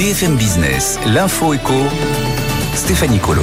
BFM Business, l'info éco, Stéphanie Colo.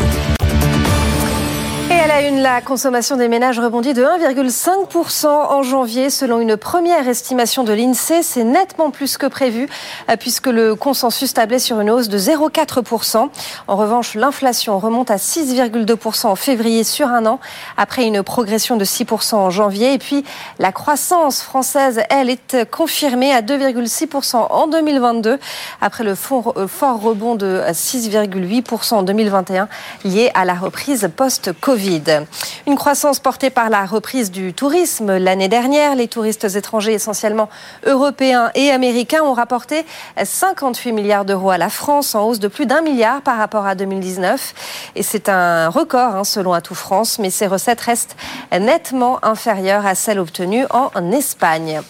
La consommation des ménages rebondit de 1,5% en janvier. Selon une première estimation de l'INSEE, c'est nettement plus que prévu, euh, puisque le consensus tablait sur une hausse de 0,4%. En revanche, l'inflation remonte à 6,2% en février sur un an, après une progression de 6% en janvier. Et puis, la croissance française, elle, est confirmée à 2,6% en 2022, après le euh, fort rebond de 6,8% en 2021, lié à la reprise post-Covid. Une croissance portée par la reprise du tourisme. L'année dernière, les touristes étrangers, essentiellement européens et américains, ont rapporté 58 milliards d'euros à la France, en hausse de plus d'un milliard par rapport à 2019. Et c'est un record, hein, selon Atout France, mais ces recettes restent nettement inférieures à celles obtenues en Espagne.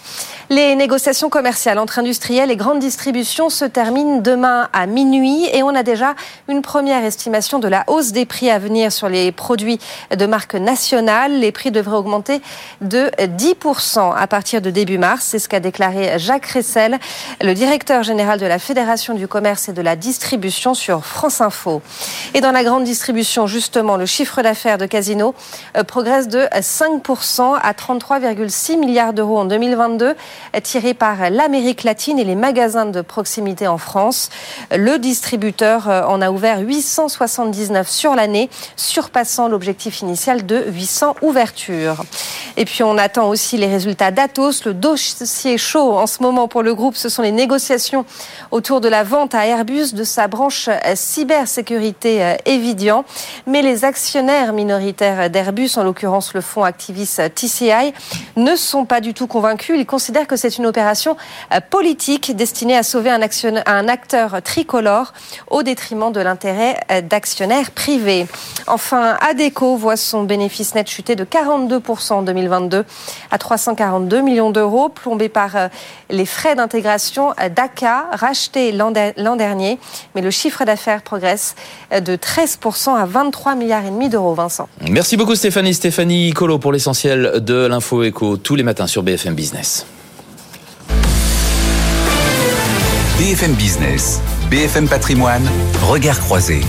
Les négociations commerciales entre industriels et grandes distributions se terminent demain à minuit et on a déjà une première estimation de la hausse des prix à venir sur les produits de marque nationale. Les prix devraient augmenter de 10% à partir de début mars. C'est ce qu'a déclaré Jacques Ressel, le directeur général de la Fédération du commerce et de la distribution sur France Info. Et dans la grande distribution, justement, le chiffre d'affaires de Casino euh, progresse de 5% à 33,6 milliards d'euros en 2022 tiré par l'Amérique latine et les magasins de proximité en France. Le distributeur euh, en a ouvert 879 sur l'année, surpassant l'objectif initial de 800 ouvertures. Et puis on attend aussi les résultats d'Atos. Le dossier chaud en ce moment pour le groupe, ce sont les négociations autour de la vente à Airbus de sa branche euh, cybersécurité Evidian. Euh, Mais les actionnaires minoritaires d'Airbus, en l'occurrence le fonds Activis TCI, ne sont pas du tout convaincus. Ils considèrent que c'est une opération euh, politique destinée à sauver un, acteur tricolore au détriment de l'intérêt euh, d'actionnaires privés. Enfin, ADECO voit son bénéfice net chuter de 42% en 2022 à 342 millions d'euros, plombé par euh, les frais d'intégration d'ACA rachetés l'an dernier. Mais le chiffre d'affaires progresse de 13% à 23 milliards et demi d'euros, Vincent. Merci beaucoup Stéphanie. Stéphanie Colo pour l'essentiel de l'info éco tous les matins sur BFM Business. BFM Business, BFM Patrimoine, regard croisé.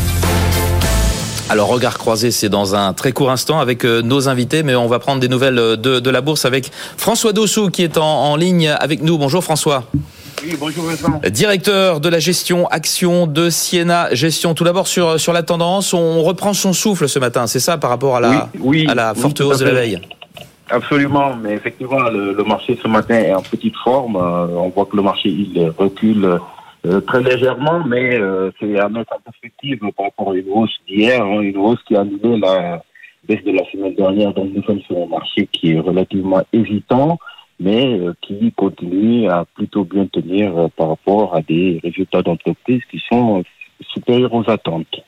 Alors, regard croisé, c'est dans un très court instant avec euh, nos invités, mais on va prendre des nouvelles euh, de, la bourse avec François Dossou qui est en, ligne avec nous. Bonjour François. Oui, bonjour Vincent. Directeur de la gestion action de Siena Gestion. Tout d'abord sur, sur la tendance, on reprend son souffle ce matin, c'est ça par rapport à la, à la forte hausse de la veille? Absolument, mais effectivement, le, marché ce matin est en petite forme. Euh, on voit que le marché il recule euh, très légèrement, mais euh, c'est à en perspective par rapport à une hausse d'hier, hein, une hausse qui a annulé la baisse de la semaine dernière. Donc nous sommes sur un marché qui est relativement hésitant, mais qui continue à plutôt bien tenir par rapport à des résultats d'entreprise qui sont supérieurs aux attentes.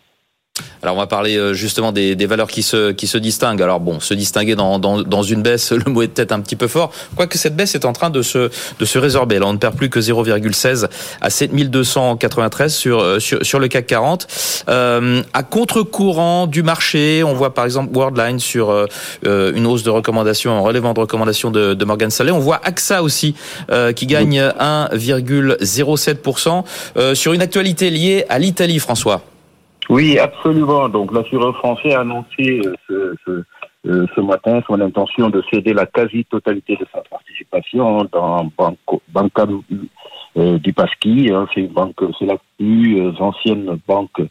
Alors on va parler euh, justement des, des, valeurs qui se, qui se distinguent. Alors bon, se distinguer dans, dans, dans une baisse, le mot est peut-être un petit peu fort, quoique cette baisse est en train de se, de se résorber. Là, on ne perd plus que 0,16 à 7293 sur, euh, sur, sur le CAC 40. Euh, à contre-courant du marché, on voit par exemple Worldline sur euh, une hausse de recommandation, un relèvement de recommandation de, de Morgan Stanley. On voit AXA aussi qui gagne 1,07% sur une actualité liée à l'Italie, François. Oui, absolument. Donc l'assureur français a annoncé euh, ce, ce, euh, ce, matin son intention de céder la quasi-totalité de sa participation dans Banca euh, di Paschi. Hein. c'est c'est la plus ancienne banque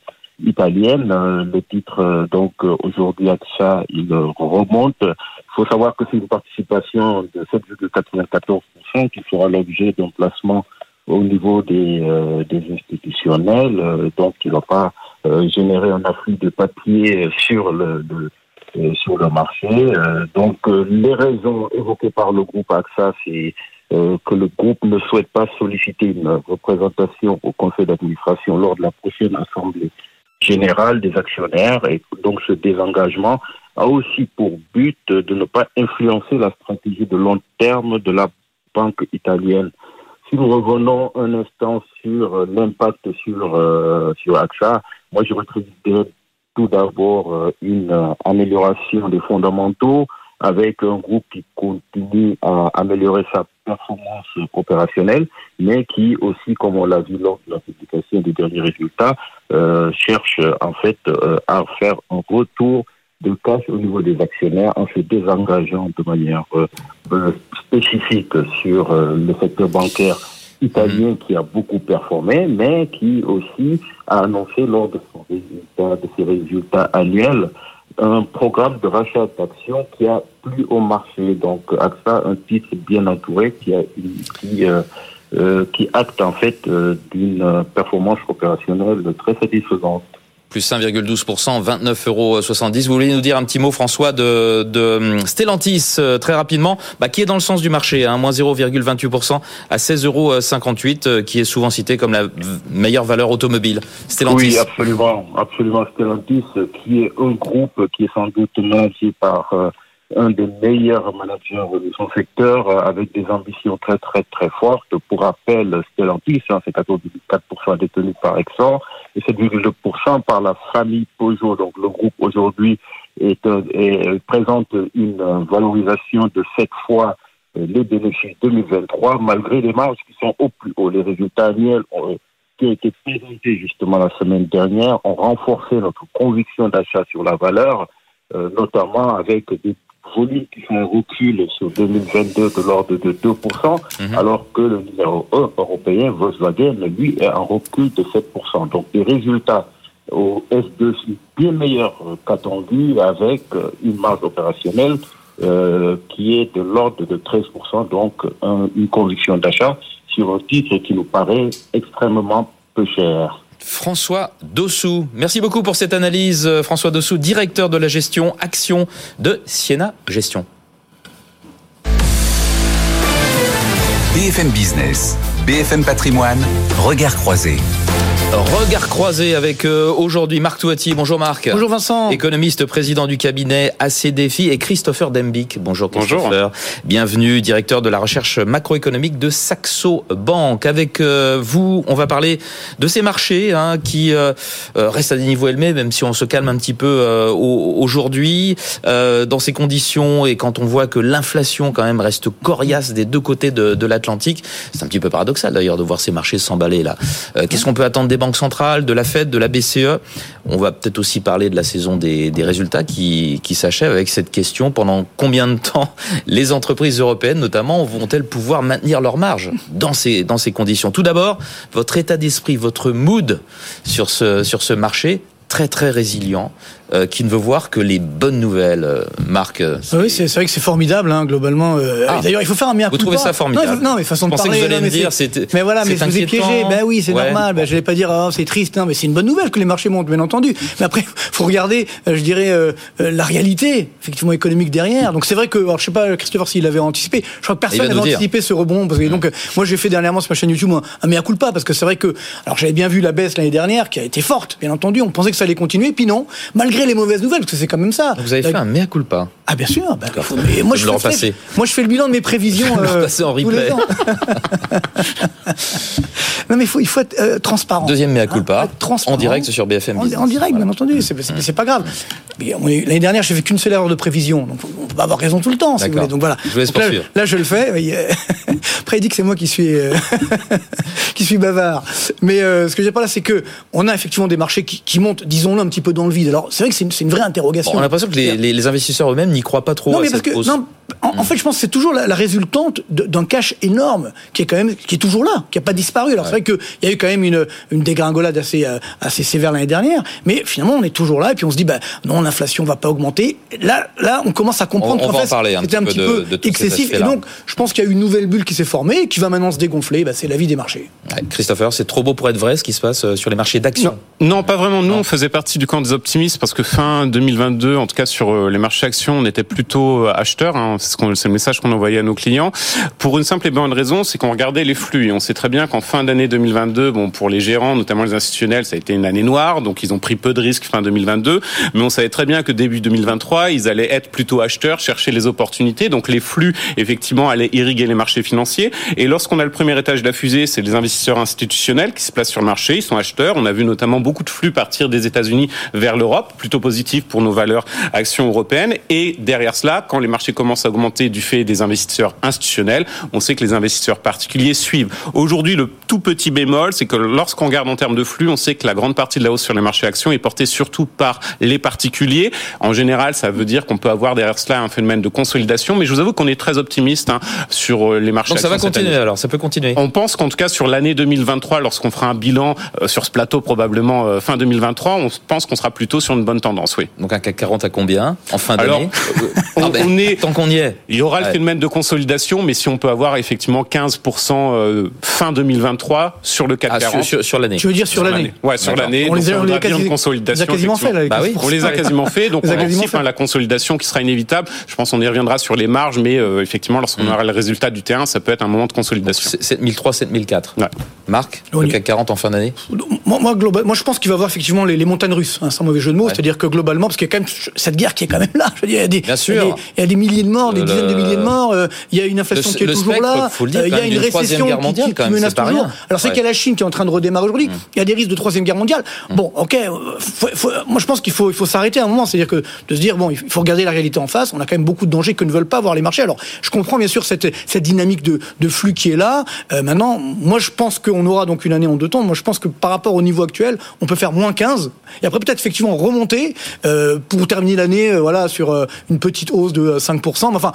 italienne. Le titre, donc aujourd'hui AXA, il remonte. Il faut savoir que c'est une participation de 7,94% qui fera l'objet d'un placement au niveau des, des institutionnels. donc il va pas euh, générer un afflux de papier sur le, euh, sur le marché. Euh, donc les raisons évoquées par le groupe AXA, c'est que le groupe ne souhaite pas solliciter une représentation au conseil d'administration lors de la prochaine assemblée générale des actionnaires et donc ce désengagement a aussi pour but de ne pas influencer la stratégie de long terme de la banque italienne. Si nous revenons un instant sur l'impact sur, euh, sur AXA, moi je retrouverais tout d'abord euh, une euh, amélioration des fondamentaux avec un groupe qui continue à améliorer sa performance opérationnelle, mais qui aussi, comme on l'a vu lors de la publication des derniers résultats, euh, cherche en fait euh, à faire un retour de cash au niveau des actionnaires en se désengageant de manière spécifique sur le secteur bancaire italien qui a beaucoup performé, mais qui aussi a annoncé lors de, son résultat, de ses résultats annuels un programme de rachat d'actions qui a plu au marché. Donc, AXA, un titre bien entouré qui, a, qui, euh, euh, qui acte en fait euh, d'une performance opérationnelle très satisfaisante plus 5,12%, 29,70 euros. Vous voulez nous dire un petit mot, François, de, de hum, Stellantis, euh, très rapidement, bah, qui est dans le sens du marché, hein, moins 0,28% à 16,58 euros, euh, qui est souvent cité comme la meilleure valeur automobile. Stellantis. Oui, absolument, absolument. Stellantis, qui est un groupe qui est sans doute managé par euh, un des meilleurs managers de son secteur euh, avec des ambitions très très très fortes. Pour rappel, Stellantis, hein, c'est 14,4% détenu par Exxon et 7,2% par la famille Peugeot. Donc le groupe aujourd'hui est, est, présente une valorisation de 7 fois euh, les bénéfices 2023 malgré les marges qui sont au plus haut. Les résultats annuels ont, qui ont été présentés justement la semaine dernière ont renforcé notre conviction d'achat sur la valeur, euh, notamment avec des volumes qui font un recul sur 2022 de l'ordre de 2%, mhm. alors que le numéro 1 européen, Volkswagen, lui, est en recul de 7%. Donc les résultats au S2 sont bien meilleurs qu'attendu avec une marge opérationnelle euh, qui est de l'ordre de 13%, donc une conviction d'achat sur un titre qui nous paraît extrêmement peu cher. François Dossou. Merci beaucoup pour cette analyse, euh, François Dossou, directeur de la gestion action de Siena Gestion. BFM Business, BFM Patrimoine, regard croisé. Regard croisé avec euh, aujourd'hui Marc Touati. Bonjour Marc. Bonjour Vincent. Économiste, président du cabinet AC Défi et Christopher Dembic. Bonjour Christopher. Bienvenue, directeur de la recherche macroéconomique de Saxo Bank. Avec euh, vous, on va parler de ces marchés hein, qui euh, restent à des niveaux élevés, même si on se calme un petit peu aujourd'hui. dans ces conditions et quand on voit que l'inflation quand même reste coriace des deux côtés de, de l'Atlantique, c'est un petit peu paradoxal d'ailleurs de voir ces marchés s'emballer là. Qu'est-ce qu'on peut attendre des banques centrales, de la Fed, de la BCE. On va peut-être aussi parler de la saison des, résultats qui, s'achève avec cette question. Pendant combien de temps les entreprises européennes, notamment, vont-elles pouvoir maintenir leur marge dans ces, conditions? Tout d'abord, votre état d'esprit, votre mood sur ce marché très très résilient, euh, qui ne veut voir que les bonnes nouvelles. Euh, Marc. Euh, oui, c'est vrai que c'est formidable, hein, globalement. Ah. D'ailleurs, il faut faire un mea Vous trouvez ça formidable Non, mais façon de parler. Que vous allez me dire, mais voilà, mais je vous ai piégé. Ben oui, c'est normal. Ben, je vais pas dire, oh, c'est triste. Non, mais c'est une bonne nouvelle que les marchés montent, bien entendu. Mais après, faut regarder, je dirais, la réalité, effectivement économique derrière. Donc c'est vrai que, alors, je sais pas, Christopher, s'il avait anticipé. Je crois que personne n'avait anticipé ce rebond. Parce que, donc, moi, j'ai fait dernièrement sur ma chaîne YouTube un mea culpa parce que c'est vrai que, alors, j'avais bien vu la baisse l'année dernière qui a été forte, bien entendu. On pensait que ça allait continuer, puis non, malgré les mauvaises nouvelles, parce que c'est quand même ça. Vous avez fait un mea culpa. Ah bien sûr. Bah, moi, je, fais, moi je fais le bilan de mes prévisions. Euh, en replay. non mais il faut, il faut être euh, transparent. Deuxième mea culpa. Hein, en direct sur BFM. En, direct, bien entendu. C'est pas grave. L'année dernière, j'ai fait qu'une seule erreur de prévision. Donc, on peut pas avoir raison tout le temps, si vous voulez. Donc voilà. Je vous là, là, je le fais. Après, il dit que c'est moi qui suis euh, qui suis bavard. Mais ce que j'ai pas là, c'est que on a effectivement des marchés qui, qui montent, disons-le, un petit peu dans le vide. Alors, c'est vrai que c'est une, une, vraie interrogation. on a l'impression que les, les, investisseurs eux-mêmes n'y croient pas trop. Non, mais parce que, non, en, fait, je pense que c'est toujours la, résultante d'un cash énorme qui est quand même, qui est toujours là, qui n'a pas disparu. Alors, c'est vrai qu'il y a eu quand même une, une dégringolade assez, euh, assez sévère l'année dernière, mais finalement, on est toujours là, et puis on se dit, bah, non, l'inflation va pas augmenter. Là, là, on commence à comprendre qu'en fait, c'était un petit peu, excessif. Et donc, je pense qu'il y a une nouvelle bulle qui s'est formée, qui va maintenant se dégonfler. Bah, c'est la vie des marchés. Christopher, c'est trop beau pour être vrai ce qui se passe euh, sur les marchés d'actions. Non, pas vraiment. Nous, on faisait partie du camp des optimistes parce que fin 2022, en tout cas sur euh, les marchés actions, on était plutôt acheteur. Hein, c'est le message qu'on envoyait à nos clients. Pour une simple et bonne raison, c'est qu'on regardait les flux. Et on sait très bien qu'en fin d'année 2022, bon, pour les gérants, notamment les institutionnels, ça a été une année noire. Donc, ils ont pris peu de risques fin 2022. Mais on savait très bien que début 2023, ils allaient être plutôt acheteurs, chercher les opportunités. Donc, les flux, effectivement, allaient irriguer les marchés financiers. Et lorsqu'on a le premier étage de la fusée, c'est les investisseurs institutionnels qui se placent sur le marché. Ils sont acheteurs. On a vu notamment beaucoup de flux partir des États-Unis vers l'Europe, plutôt positif pour nos valeurs actions européennes. Et derrière cela, quand les marchés commencent à augmenter du fait des investisseurs institutionnels, on sait que les investisseurs particuliers suivent. Aujourd'hui, le tout petit bémol, c'est que lorsqu'on regarde en termes de flux, on sait que la grande partie de la hausse sur les marchés actions est portée surtout par les particuliers. En général, ça veut dire qu'on peut avoir derrière cela un phénomène de consolidation, mais je vous avoue qu'on est très optimiste hein, sur euh, les marchés Donc ça va continuer alors, ça peut continuer. On pense qu'en tout cas sur l'année 2023, lorsqu'on fera un bilan euh, sur ce plateau probablement euh, fin 2023, on pense qu'on sera plutôt sur une bonne tendance, oui. Donc un CAC 40 à combien en fin d'année on, ah ben, on, est tant qu'on y est. Il y aura le phénomène de consolidation, mais si on peut avoir effectivement 15% fin 2023 sur le CAC 40. Ah, sur, sur, l'année. Tu veux dire sur, l'année Ouais, sur l'année. On, les a, on, les a quasi, consolidation. quasiment fait. Là, bah oui. On les a quasiment fait. Donc on anticipe la consolidation qui sera inévitable. Je pense qu'on y reviendra sur les marges, mais euh, effectivement, lorsqu'on mm. aura le résultat du terrain, ça peut être un moment de consolidation. 7003, 7004. Ouais. Marc, le CAC 40 en fin d'année moi, moi, global, moi, je pense qu'il va y avoir effectivement les, les montagnes russes, hein, sans mauvais jeu de mots. Ouais. C'est-à-dire que globalement, parce qu'il y a quand même cette guerre qui est quand même là. Je veux dire, des, Bien sûr. Il, y a des, il y a des milliers de morts, des le, dizaines de milliers de morts. Euh, il y a une inflation le, qui est toujours spectre, là. Faut le dire, il y a une récession qui, qui, qui menace toujours. Alors c'est qu'il y a la Chine qui est en train de redémarrer aujourd'hui. Mm. Il y a des risques de troisième guerre mondiale. Mm. Bon, ok. Faut, faut, moi, je pense qu'il faut, il faut s'arrêter à un moment. C'est-à-dire que de se dire bon, il faut regarder la réalité en face. On a quand même beaucoup de dangers que ne veulent pas voir les marchés. Alors, je comprends bien sûr cette, cette dynamique de, de flux qui est là. Euh, maintenant, moi, je pense qu'on aura donc une année en deux temps. Moi, je pense que par rapport au niveau actuel, on peut faire moins 15 et après peut-être effectivement remonter euh, pour terminer l'année, euh, voilà, sur euh, une petite hausse de 5%. Mais enfin,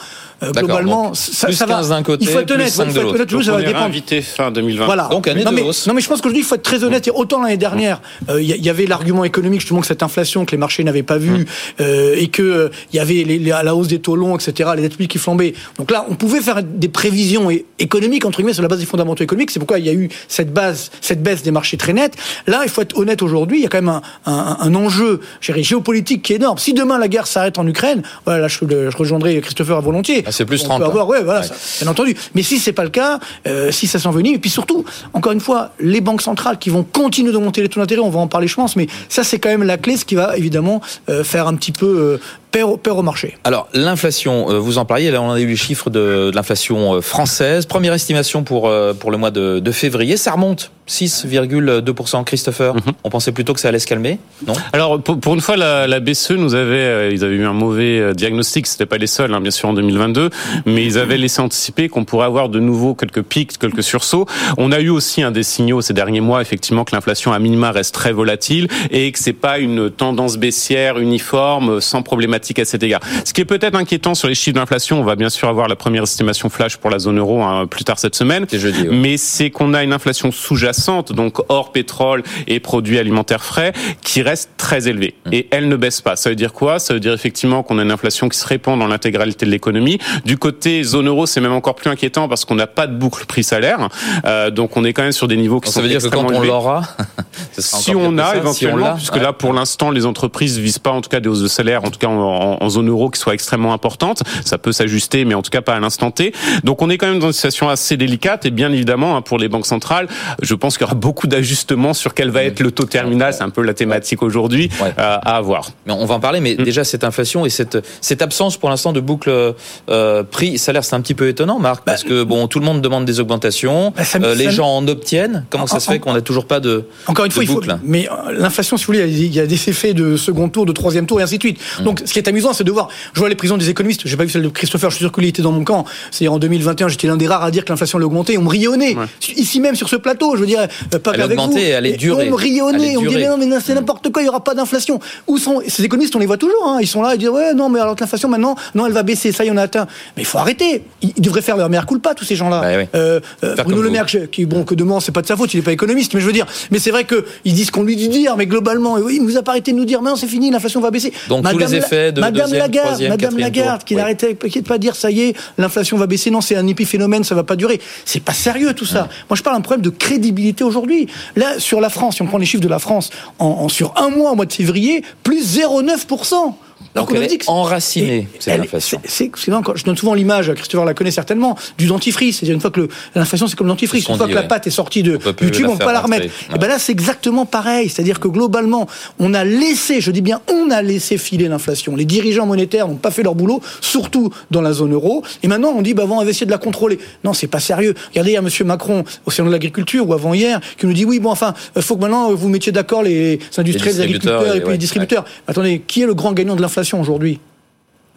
globalement, ça, ça va. Côté, il faut être honnête. Donc ça on va est dépendre. invité fin 2020. Voilà. Donc année non, de mais, hausse. non mais je pense dis il faut être très honnête. Et autant l'année dernière, il y, y, avait l'argument économique justement que cette inflation que les marchés n'avaient pas vu euh, et que il y avait les, les, la hausse des taux longs, etc. Les dettes publiques qui flambaient. Donc là, on pouvait faire des prévisions économiques entre guillemets sur la base des fondamentaux économiques. C'est pourquoi il y a eu cette base, cette baisse des marchés très nette. Là, il faut être honnête aujourd'hui. Il y a quand même un, un, un enjeu géopolitique qui est énorme. Si demain la guerre s'arrête en Ukraine, voilà, là, je, je rejoindrai Christopher à volontiers. Ah, c'est plus on 30. Peut avoir, ouais, voilà, ouais. Ça, bien entendu. Mais si c'est pas le cas, euh, si ça s'envenime, et puis surtout, encore une fois, les banques centrales qui vont continuer de monter les taux d'intérêt, on va en parler, je pense, mais ça, c'est quand même la clé, ce qui va évidemment euh, faire un petit peu euh, peur, peur au marché. Alors, l'inflation, euh, vous en parliez, là, on a eu les chiffres de, de l'inflation française. Première estimation pour, pour le mois de, de février, ça remonte 6,2%. Christopher, mm -hmm. on pensait plutôt que ça allait se calmer, non? Alors, pour, pour, une fois, la, la BCE nous avait, ils avaient eu un mauvais diagnostic, c'était pas les seuls, hein, bien sûr, en 2022, mais ils avaient laissé anticiper qu'on pourrait avoir de nouveau quelques pics, quelques sursauts. On a eu aussi un des signaux ces derniers mois, effectivement, que l'inflation à minima reste très volatile et que c'est pas une tendance baissière uniforme, sans problématique à cet égard. Ce qui est peut-être inquiétant sur les chiffres d'inflation, on va bien sûr avoir la première estimation flash pour la zone euro hein, plus tard cette semaine, jeudi, ouais. mais c'est qu'on a une inflation sous-jacente, donc hors pétrole et produits alimentaires frais, qui reste très élevée mmh. et elle ne baisse pas. Ça veut dire quoi? Ça veut dire effectivement qu'on a une inflation qui se répand dans l'intégralité de l'économie. Du côté zone euro, c'est même encore plus inquiétant parce qu'on n'a pas de boucle prix-salaire, euh, donc on est quand même sur des niveaux qui Donc sont ça veut dire que quand on l'aura, si on a éventuellement, puisque ouais. là pour l'instant les entreprises visent pas en tout cas des hausses de salaire, en tout cas en, en zone euro qui soient extrêmement importantes. Ça peut s'ajuster, mais en tout cas pas à l'instant T. Donc on est quand même dans une situation assez délicate et bien évidemment hein, pour les banques centrales, je pense qu'il y aura beaucoup d'ajustements sur quel va être le taux terminal. C'est un peu la thématique aujourd'hui ouais. euh, à avoir. Mais on va en parler, mais mmh. déjà cette inflation et cette cette absence pour l'instant de boucle euh, prix salaire, c'est un petit peu étonnant, Marc, parce bah, que bon tout le monde demande des augmentations, bah, euh, les gens en obtiennent. Comment en, ça se fait qu'on n'a toujours pas de encore une fois, de boucle il faut, mais l'inflation, si vous voulez, il y a des effets de second tour, de troisième tour et ainsi de suite. Mmh. Donc, qui est amusant, c'est de voir. Je vois les prisons des économistes. J'ai pas vu celle de Christopher. Je suis sûr qu'il était dans mon camp. C'est en 2021, j'étais l'un des rares à dire que l'inflation allait augmenter. On me. Ouais. Ici même sur ce plateau, je veux dire, pas elle qu'avec vous. Elle est durée. On me nez. On me disait non, mais c'est n'importe quoi. Il y aura pas d'inflation. Où sont ces économistes On les voit toujours. Hein. Ils sont là. Ils disent ouais, non, mais alors que l'inflation maintenant, non, elle va baisser. Ça, y en a atteint. Mais il faut arrêter. Ils devraient faire leur meilleur coup pas tous ces gens-là. Bah, oui. euh, euh, Bruno Le Maire, qui bon que demain c'est pas de sa faute, il est pas économiste, mais je veux dire, mais c'est vrai que ils disent qu'on lui dit dire, mais globalement, oui, il nous a pas arrêté de nous dire, mais non, c'est fini, l'inflation va baisser. Donc Madame tous les effets de Madame deuxième, Lagarde, troisième, Madame Lagarde, tour. qui oui. n'arrêtait de pas dire, ça y est, l'inflation va baisser, non, c'est un épiphénomène, ça va pas durer. C'est pas sérieux tout ça. Ouais. Moi, je parle d'un problème de crédibilité aujourd'hui. Là, sur la France, si on prend les chiffres de la France, en, en sur un mois, au mois de février, plus 0,9%. Donc elle est enracinée, cette inflation. C'est, je donne souvent l'image, Christopher la connaît certainement, du dentifrice. C'est-à-dire une fois que l'inflation, c'est comme le dentifrice. Une fois que la pâte est sortie de YouTube, on ne peut pas la remettre. Et ben là, c'est exactement pareil. C'est-à-dire que globalement, on a laissé, je dis bien, on a laissé filer l'inflation. Les dirigeants monétaires n'ont pas fait leur boulot, surtout dans la zone euro. Et maintenant, on dit, bah, on va essayer de la contrôler. Non, c'est pas sérieux. Regardez, il y a M. Macron au salon de l'agriculture ou avant hier qui nous dit, oui, bon, enfin, il faut que maintenant vous mettiez d'accord les industriels, les agriculteurs et, puis les distributeurs. Attendez, qui est le grand gagnant de l'inflation? Aujourd'hui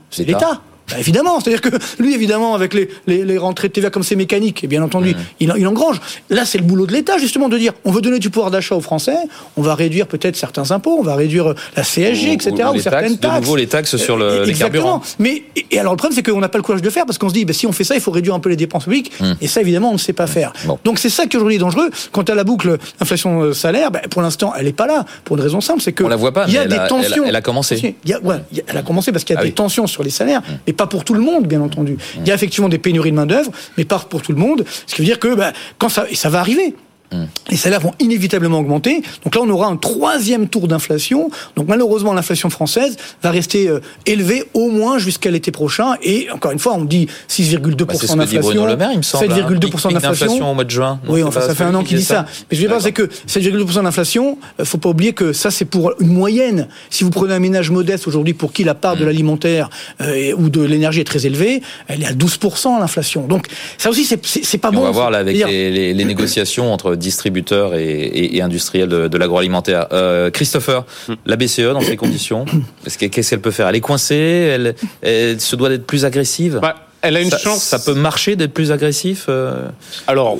C'est l'État. Bah, évidemment, c'est-à-dire que lui, évidemment, avec les, les, les rentrées de TVA comme c'est mécanique, et bien entendu, il, il, engrange. Là, c'est le boulot de l'État, justement, de dire on veut donner du pouvoir d'achat aux Français, on va réduire peut-être certains impôts, on va réduire la CSG, etc., ou, certaines taxes. De nouveau, les taxes sur le, les carburants. Mais, et alors, le problème, c'est qu'on n'a pas le courage de faire, parce qu'on se dit, bah, si on fait ça, il faut réduire un peu les dépenses publiques, hum. et ça, évidemment, on ne sait pas faire. Donc, c'est ça qui aujourd'hui est dangereux. Quant à la boucle inflation-salaire, bah, pour l'instant, elle n'est pas là, pour une raison simple, c'est que. On la voit pas, il y a des tensions. Elle a, commencé. Il y a, ouais, elle a commencé parce qu'il y a ah des tensions sur les salaires, hum. mais pas pour tout le monde, bien entendu. Il y a effectivement des pénuries de main-d'œuvre, mais pas pour tout le monde. Ce qui veut dire que bah, quand ça, et ça va arriver. Les salaires vont inévitablement augmenter. Donc là, on aura un troisième tour d'inflation. Donc malheureusement, l'inflation française va rester euh, élevée au moins jusqu'à l'été prochain. Et encore une fois, on dit 6,2% bah, d'inflation. 7,2% hein. d'inflation au mois de juin. oui, enfin, ça fait un an qu'il dit ça. Mais je veux dire, c'est que 7,2% d'inflation, euh, faut pas oublier que ça, c'est pour une moyenne. Si vous prenez un ménage modeste aujourd'hui pour qui la part de mm. l'alimentaire euh, ou de l'énergie est très élevée, elle est à 12% l'inflation. Donc ça aussi, c'est pas bon. On va voir là avec les, les négociations entre distributeurs et, industriels de, l'agroalimentaire. Euh, Christopher, hmm. la BCE dans ces conditions, qu'est-ce qu'elle peut faire? Elle est coincée elle, elle, se doit d'être plus agressive? Bah, elle a une chance. Ça peut marcher d'être plus agressif. Euh, Alors,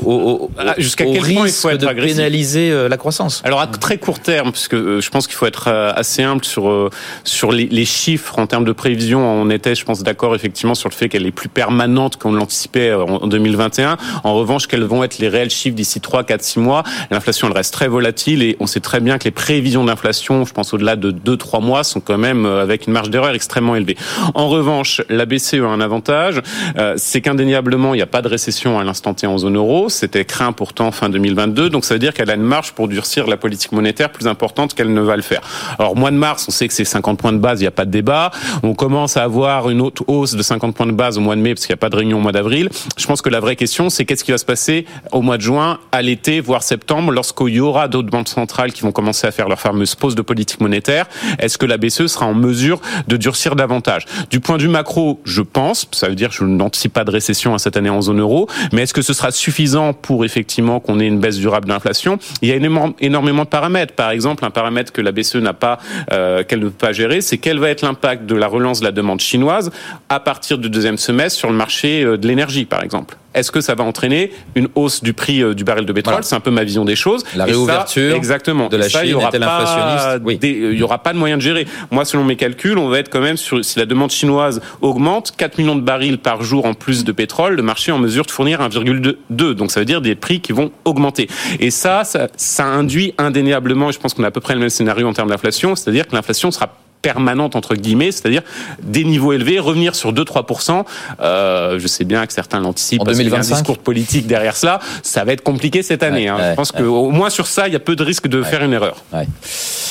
jusqu'à quel point il faut être de pénaliser euh, la croissance? Alors à très court terme, parce que euh, je pense qu'il faut être assez humble sur sur les, chiffres en termes de prévision. On était, je pense, d'accord effectivement sur le fait qu'elle est plus permanente qu'on l'anticipait en 2021. En revanche, quels vont être les réels chiffres d'ici 3, 4, 6 mois? L'inflation, elle reste très volatile et on sait très bien que les prévisions d'inflation, je pense au-delà de 2, 3 mois, sont quand même avec une marge d'erreur extrêmement élevée. En revanche, la BCE a un avantage euh, c'est qu'indéniablement, il n'y a pas de récession à l'instant T en zone euro. C'était craint pourtant fin 2022. Donc ça veut dire qu'elle a une marge pour durcir la politique monétaire plus importante qu'elle ne va le faire. Alors mois de mars, on sait que c'est 50 points de base, il n'y a pas de débat. On commence à avoir une autre hausse de 50 points de base au mois de mai parce qu'il n'y a pas de réunion au mois d'avril. Je pense que la vraie question, c'est qu'est-ce qui va se passer au mois de juin, à l'été, voire septembre, lorsqu'il y aura d'autres banques centrales qui vont commencer à faire leur fameuse pause de politique monétaire? Est-ce que la BCE sera en mesure de durcir davantage? Du point vue macro, je pense, ça veut dire je n'anticipe pas de récession à cette année en zone euro, mais est-ce que ce sera suffisant pour effectivement qu'on ait une baisse durable de l'inflation Il y a énormément de paramètres. Par exemple, un paramètre que la BCE n'a pas, euh, qu'elle ne peut pas gérer, c'est quel va être l'impact de la relance de la demande chinoise à partir du deuxième semestre sur le marché euh, de l'énergie, par exemple? Est-ce que ça va entraîner une hausse du prix euh, du baril de pétrole? C'est un peu ma vision des choses. La réouverture exactement. de la Chine, il y aura pas, oui. il y aura pas de moyen de gérer. Moi, selon mes calculs, on va être quand même sur si la demande chinoise augmente, 4 millions de barils par jour en plus de pétrole, le marché est en mesure de fournir 1,2. Donc ça veut dire des prix qui vont augmenter. Et ça, ça, ça induit indéniablement, et je pense qu'on a à peu près le même scénario en termes d'inflation, c'est-à-dire que l'inflation sera permanente entre guillemets, c'est-à-dire des niveaux élevés, revenir sur 2-3%. Euh, je sais bien que certains l'anticipent parce qu'il y a un discours politique derrière cela. Ça va être compliqué cette année. hein. je pense qu'au moins sur ça, il y a peu de risque de faire une erreur.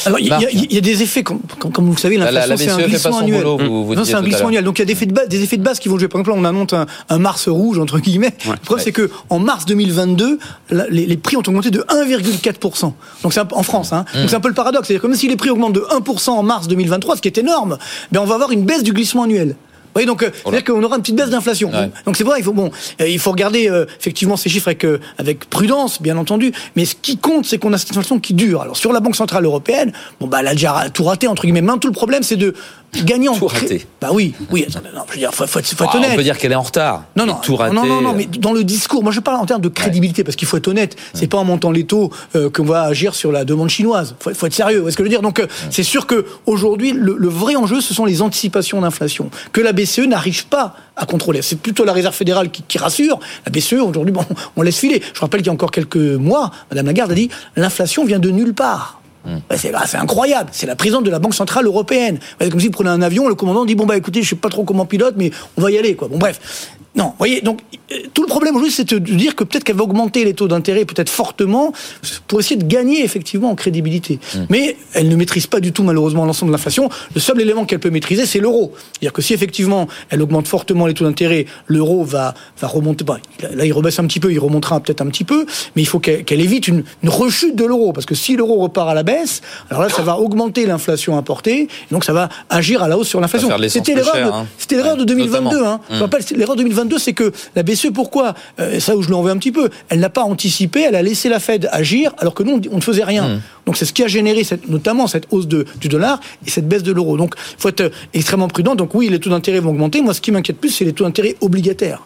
Alors il y, y, a des effets, comme, comme vous le savez, l'inflation c'est un e glissement annuel. non, c'est un glissement annuel. Donc il y a des effets de base, des effets de base qui vont jouer. Par exemple, on annonce un, un mars rouge entre guillemets. Le problème c'est que en mars 2022, les, les, prix ont augmenté de 1,4%. Donc c'est en France. Hein. Mm. Donc c'est un peu le paradoxe. C'est comme si les prix augmentent de 1% en mars 2023, ce qui est énorme. Mais on va avoir une baisse du glissement annuel voyez, donc, euh, c'est-à-dire qu'on aura une petite baisse d'inflation. Donc c'est vrai, il faut, bon, euh, il faut regarder euh, effectivement ces chiffres avec, avec prudence, bien entendu. Mais ce qui compte, c'est qu'on a cette inflation qui dure. Alors sur la Banque Centrale Européenne, bon, bah, elle a déjà tout raté, entre guillemets. Maintenant, tout le problème, c'est de gagner en... Tout raté. Bah oui, oui, non, je veux dire, faut, faut, faut être ah, honnête. On peut dire qu'elle est en retard. Non, non, tout raté. non, non, non, mais dans le discours, moi je parle en termes de crédibilité, parce qu'il faut être honnête. C'est pas en montant les taux qu'on va agir sur la demande chinoise. Faut, faut être sérieux. Est-ce que je veux dire? Donc, c'est sûr que aujourd'hui, le, le vrai enjeu, ce sont les anticipations d'inflation. Que la BCE n'arrive pas à contrôler. C'est plutôt la Réserve fédérale qui, rassure. La BCE, aujourd'hui, bon, on laisse filer. Je rappelle qu'il y a encore quelques mois, Madame Lagarde a dit l'inflation vient de nulle part. Hmm. C'est incroyable. C'est la présidente de la Banque Centrale Européenne. Comme si vous prenez un avion, le commandant dit Bon, bah écoutez, je sais pas trop comment pilote, mais on va y aller. Quoi. Bon, bref. Non, vous voyez, donc euh, tout le problème aujourd'hui, c'est de dire que peut-être qu'elle va augmenter les taux d'intérêt, peut-être fortement, pour essayer de gagner effectivement en crédibilité. Mmh. Mais elle ne maîtrise pas du tout malheureusement l'ensemble de l'inflation. Le seul élément qu'elle peut maîtriser, c'est l'euro. C'est-à-dire que si effectivement elle augmente fortement les taux d'intérêt, l'euro va, va remonter. Bah, là, il rebaisse un petit peu, il remontera peut-être un petit peu, mais il faut qu'elle évite une, une, rechute de l'euro, parce que si l'euro repart à la baisse, alors là, ça va augmenter l'inflation importée, donc ça va agir à la hausse sur l'inflation. C'était l'erreur de, de 2022. Hein. Mmh. Je rappelle, l'erreur 2022 c'est que la BCE, pourquoi euh, Ça où je l'en veux un petit peu. Elle n'a pas anticipé, elle a laissé la Fed agir, alors que nous, on ne faisait rien. Mmh. Donc c'est ce qui a généré cette, notamment cette hausse de, du dollar et cette baisse de l'euro. Donc il faut être euh, extrêmement prudent. Donc oui, les taux d'intérêt vont augmenter. Moi, ce qui m'inquiète plus, c'est les taux d'intérêt obligataires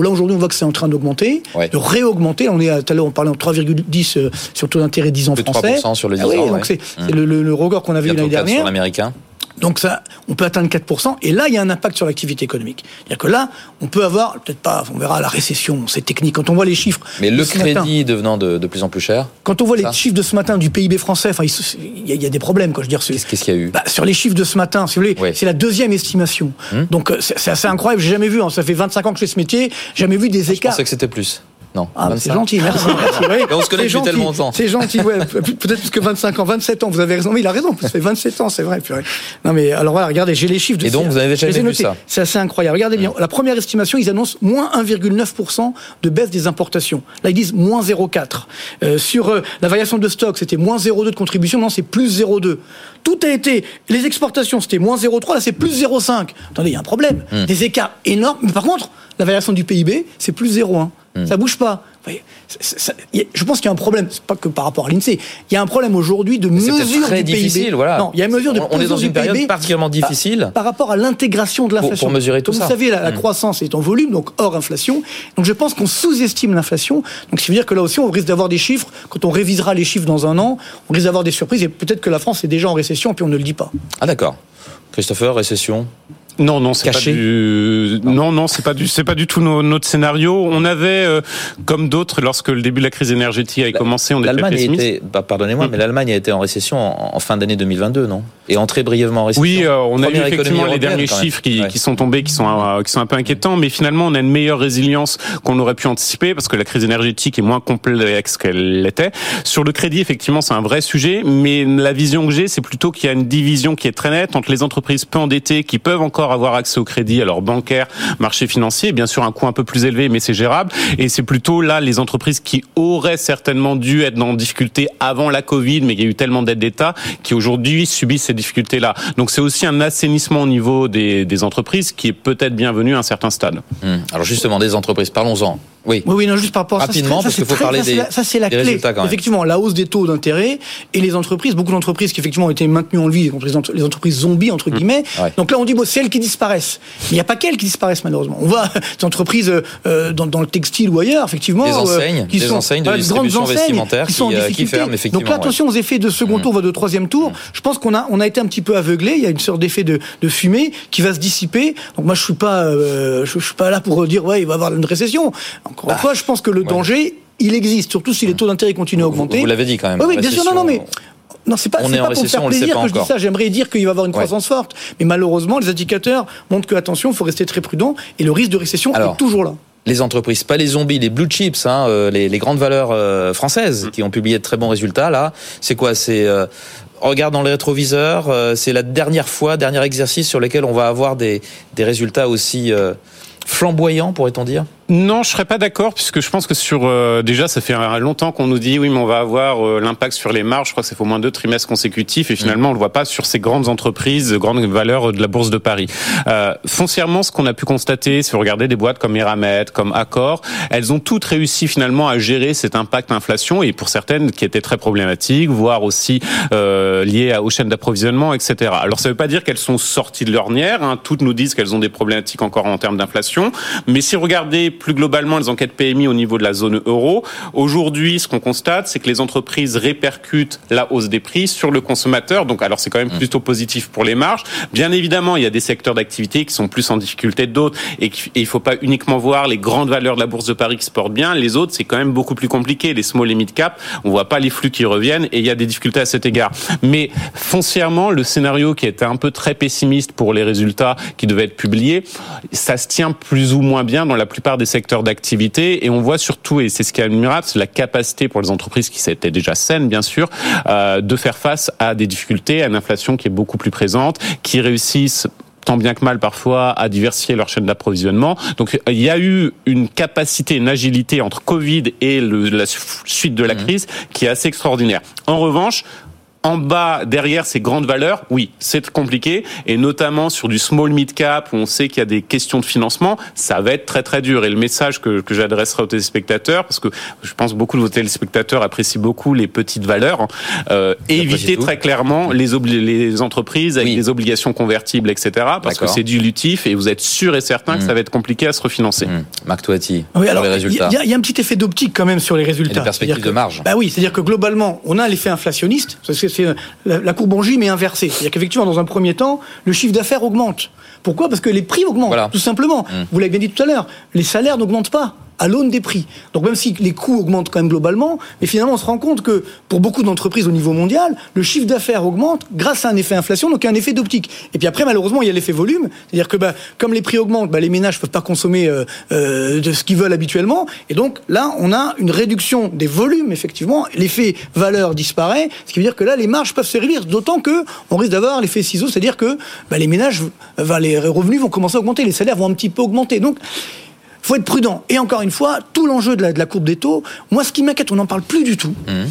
là aujourd'hui on voit que c'est en train d'augmenter, de réaugmenter. On est à, tout à l'heure on parlait en 3,10 euh, sur taux d'intérêt 10 ans français. 3% sur le 10 ah oui, donc c'est mmh. le, le, le, record qu'on avait eu l'année dernière. Sur l'américain. Donc ça, on peut atteindre 4%, et là, il y a un impact sur l'activité économique. C'est-à-dire que là, on peut avoir, peut-être pas, on verra la récession, c'est technique. Quand on voit les chiffres... Mais le crédit devenant de, de, plus en plus cher Quand on voit les chiffres de ce matin du PIB français, enfin, il y, a, des problèmes, quoi. Je veux dire, Qu'est-ce qu'il y a eu? Bah, Sur les chiffres de ce matin, si vous voulez, c'est la deuxième estimation. Hum? Donc euh, c'est assez incroyable, j'ai jamais vu, hein, ça fait 25 ans que je fais ce métier, jamais vu des écarts... Je pensais que c'était plus. Non. Ah, c'est gentil, merci. merci on se connaît depuis tellement longtemps. C'est gentil, ouais. Peut-être plus que 25 ans, 27 ans, vous avez raison. Mais il a raison, ça fait 27 ans, c'est vrai. Non, mais alors voilà, regardez, j'ai les chiffres de Et donc, vous avez vu ça C'est assez incroyable. Regardez bien, la première estimation, ils annoncent moins 1,9% de baisse des importations. Là, ils disent moins 0,4. Euh, sur euh, la variation de stock, c'était moins 0,2 de contribution, maintenant c'est plus 0,2. Tout a été, les exportations, c'était moins 0,3, là c'est plus 0,5. Attendez, il y a un problème. Hmm. Des écarts énormes. Mais par contre, la variation du PIB, c'est plus 0,1. Hmm. Ça bouge pas. je pense qu'il y a un problème, c'est pas que par rapport à l'INSEE. Il y a un problème aujourd'hui de mesure très du difficile, PIB. Voilà. Non, il y a une mesure de On est dans une période particulièrement difficile par, rapport à l'intégration de l'inflation. Pour, mesurer tout ça. Vous savez, la, hmm. croissance est en volume, donc hors inflation. Donc je pense qu'on sous-estime l'inflation. Donc ça veut dire que là aussi, on risque d'avoir des chiffres. Quand on révisera les chiffres dans un an, on risque d'avoir des surprises. Et peut-être que la France est déjà en récession, puis on ne le dit pas. Ah d'accord. Christopher, récession non, non, c'est pas du. Non, non, c'est pas du, c'est pas du tout notre scénario. On avait, euh, comme d'autres, lorsque le début de la crise énergétique avait commencé, on était pessimiste. Bah, pardonnez-moi, hmm. mais l'Allemagne a été en récession en, fin d'année 2022, non? Et entrée brièvement en récession. Oui, euh, on a eu effectivement les derniers chiffres qui, qui, sont tombés, qui sont euh, qui sont un peu inquiétants, mais finalement, on a une meilleure résilience qu'on aurait pu anticiper parce que la crise énergétique est moins complexe qu'elle l'était. Sur le crédit, effectivement, c'est un vrai sujet, mais la vision que j'ai, c'est plutôt qu'il y a une division qui est très nette entre les entreprises peu endettées qui peuvent encore avoir accès au crédit, alors bancaire, marché financier, bien sûr un coût un peu plus élevé, mais c'est gérable. Et c'est plutôt là les entreprises qui auraient certainement dû être en difficulté avant la Covid, mais il y a eu tellement d'aides d'État qui aujourd'hui subissent ces difficultés-là. Donc c'est aussi un assainissement au niveau des, entreprises qui est peut-être bienvenu à un certain stade. Hum. Alors justement des entreprises, parlons-en. Oui. oui, non, juste par rapport à Rapidement, ça. parce qu'il faut parler des, Ça, c'est la clé. Effectivement, la hausse des taux d'intérêt et les entreprises, beaucoup d'entreprises qui effectivement ont été maintenues en vie, les entreprises zombies, entre mmh. guillemets. Donc là, on dit, bon, c'est elles qui disparaissent. Mais il n'y a pas qu'elles qui disparaissent, malheureusement. On voit des entreprises euh, dans, dans, le textile ou ailleurs, effectivement. Des enseignes, euh, qui des sont, enseignes de voilà, enseignes qui, sont qui, euh, qui ferment, effectivement. Donc là, attention aux effets de second mmh. tour, voire de troisième tour. Mmh. Je pense qu'on a, on a été un petit peu aveuglé. Il y a une sorte d'effet de, de fumée qui va se dissiper. Donc moi, je suis pas, euh, je, je, suis pas là pour dire, ouais, il va y avoir une récession. Encore une bah. fois, je pense que le danger, il existe, surtout si les taux d'intérêt continuent à augmenter. Vous, l'avez dit quand même. Oui, oui bien sûr, non, non, mais. Non, c'est pas, pas pour faire plaisir que je dis ça. J'aimerais dire qu'il va y avoir une croissance forte. Mais malheureusement, les indicateurs montrent que, attention, il faut rester très prudent. Et le risque de récession est toujours là les entreprises, pas les zombies, les blue chips, hein, euh, les, les, grandes valeurs euh, françaises mm. qui ont publié de très bons résultats là. C'est quoi? C'est euh, regarde dans les rétroviseurs. c'est la dernière fois, dernier exercice sur lequel on va avoir des, des résultats aussi flamboyants, pourrait-on dire? Non, je serais pas d'accord puisque je pense que sur euh, déjà ça fait longtemps qu'on nous dit oui mais on va avoir euh, l'impact sur les marges. Je crois que c'est au moins deux trimestres consécutifs et finalement on le voit pas sur ces grandes entreprises, grandes valeurs de la bourse de Paris. Euh, foncièrement, ce qu'on a pu constater, si vous regardez des boîtes comme Eramet, comme Accor, elles ont toutes réussi finalement à gérer cet impact inflation et pour certaines qui étaient très problématiques, voire aussi euh, liées aux chaînes d'approvisionnement, etc. Alors ça veut pas dire qu'elles sont sorties de l'ornière. Hein. Toutes nous disent qu'elles ont des problématiques encore en termes d'inflation, mais si vous regardez plus globalement les enquêtes PMI au niveau de la zone euro, aujourd'hui, ce qu'on constate, c'est que les entreprises répercutent la hausse des prix sur le consommateur. Donc, alors c'est quand même mmh. plutôt positif pour les marges. Bien évidemment, il y a des secteurs d'activité qui sont plus en difficulté que d'autres et, il faut pas uniquement voir les grandes valeurs de la bourse de Paris qui se portent bien. Les autres, c'est quand même beaucoup plus compliqué. Les small et mid cap, on voit pas les flux qui reviennent et il y a des difficultés à cet égard. Mais foncièrement, le scénario qui était un peu très pessimiste pour les résultats qui devaient être publiés, ça se tient plus ou moins bien dans la plupart des secteurs d'activité et on voit surtout, et c'est ce qui est admirable, c'est la capacité pour les entreprises qui s'étaient déjà saines, bien sûr, euh, de faire face à des difficultés, à une inflation qui est beaucoup plus présente, qui réussissent tant bien que mal parfois à diversifier leur chaîne d'approvisionnement. Donc il y a eu une capacité, une agilité entre Covid et le, la suite de la mmh. crise qui est assez extraordinaire. En revanche, en bas, derrière ces grandes valeurs, oui, c'est compliqué, et notamment sur du small mid cap où on sait qu'il y a des questions de financement, ça va être très très dur. Et le message que, que j'adresserai aux téléspectateurs, parce que je pense beaucoup de vos téléspectateurs apprécient beaucoup les petites valeurs, euh, éviter très clairement les, les entreprises avec des obligations convertibles, etc., parce que c'est dilutif et vous êtes sûr et certain que ça mm. va être compliqué à se refinancer. Mmh. Marc Toati, oui, alors, les résultats. Il y, y, a un petit effet d'optique quand même sur les résultats. Et des perspectives de marge. Bah oui, c'est-à-dire que globalement, on a l'effet inflationniste, parce que c'est la, courbe en J mais inversée. C'est-à-dire qu'effectivement, dans un premier temps, le chiffre d'affaires augmente. Pourquoi? Parce que les prix augmentent, tout simplement. Mmh. Vous l'avez bien dit tout à l'heure, les salaires n'augmentent pas à l'aune des prix. Donc même si les coûts augmentent quand même globalement, mais finalement on se rend compte que pour beaucoup d'entreprises au niveau mondial, le chiffre d'affaires augmente grâce à un effet inflation, donc un effet d'optique. Et puis après malheureusement il y a l'effet volume, c'est-à-dire que bah, comme les prix augmentent, bah, les ménages peuvent pas consommer euh, euh, de ce qu'ils veulent habituellement, et donc là on a une réduction des volumes effectivement, l'effet valeur disparaît, ce qui veut dire que là les marges peuvent se réduire, d'autant que on risque d'avoir l'effet ciseau, c'est-à-dire que bah, les ménages, les revenus vont commencer à augmenter, les salaires vont un petit peu augmenter. Faut être prudent. Et encore une fois, tout l'enjeu de la, de la courbe des taux, moi, ce qui m'inquiète, on n'en parle plus du tout, mmh.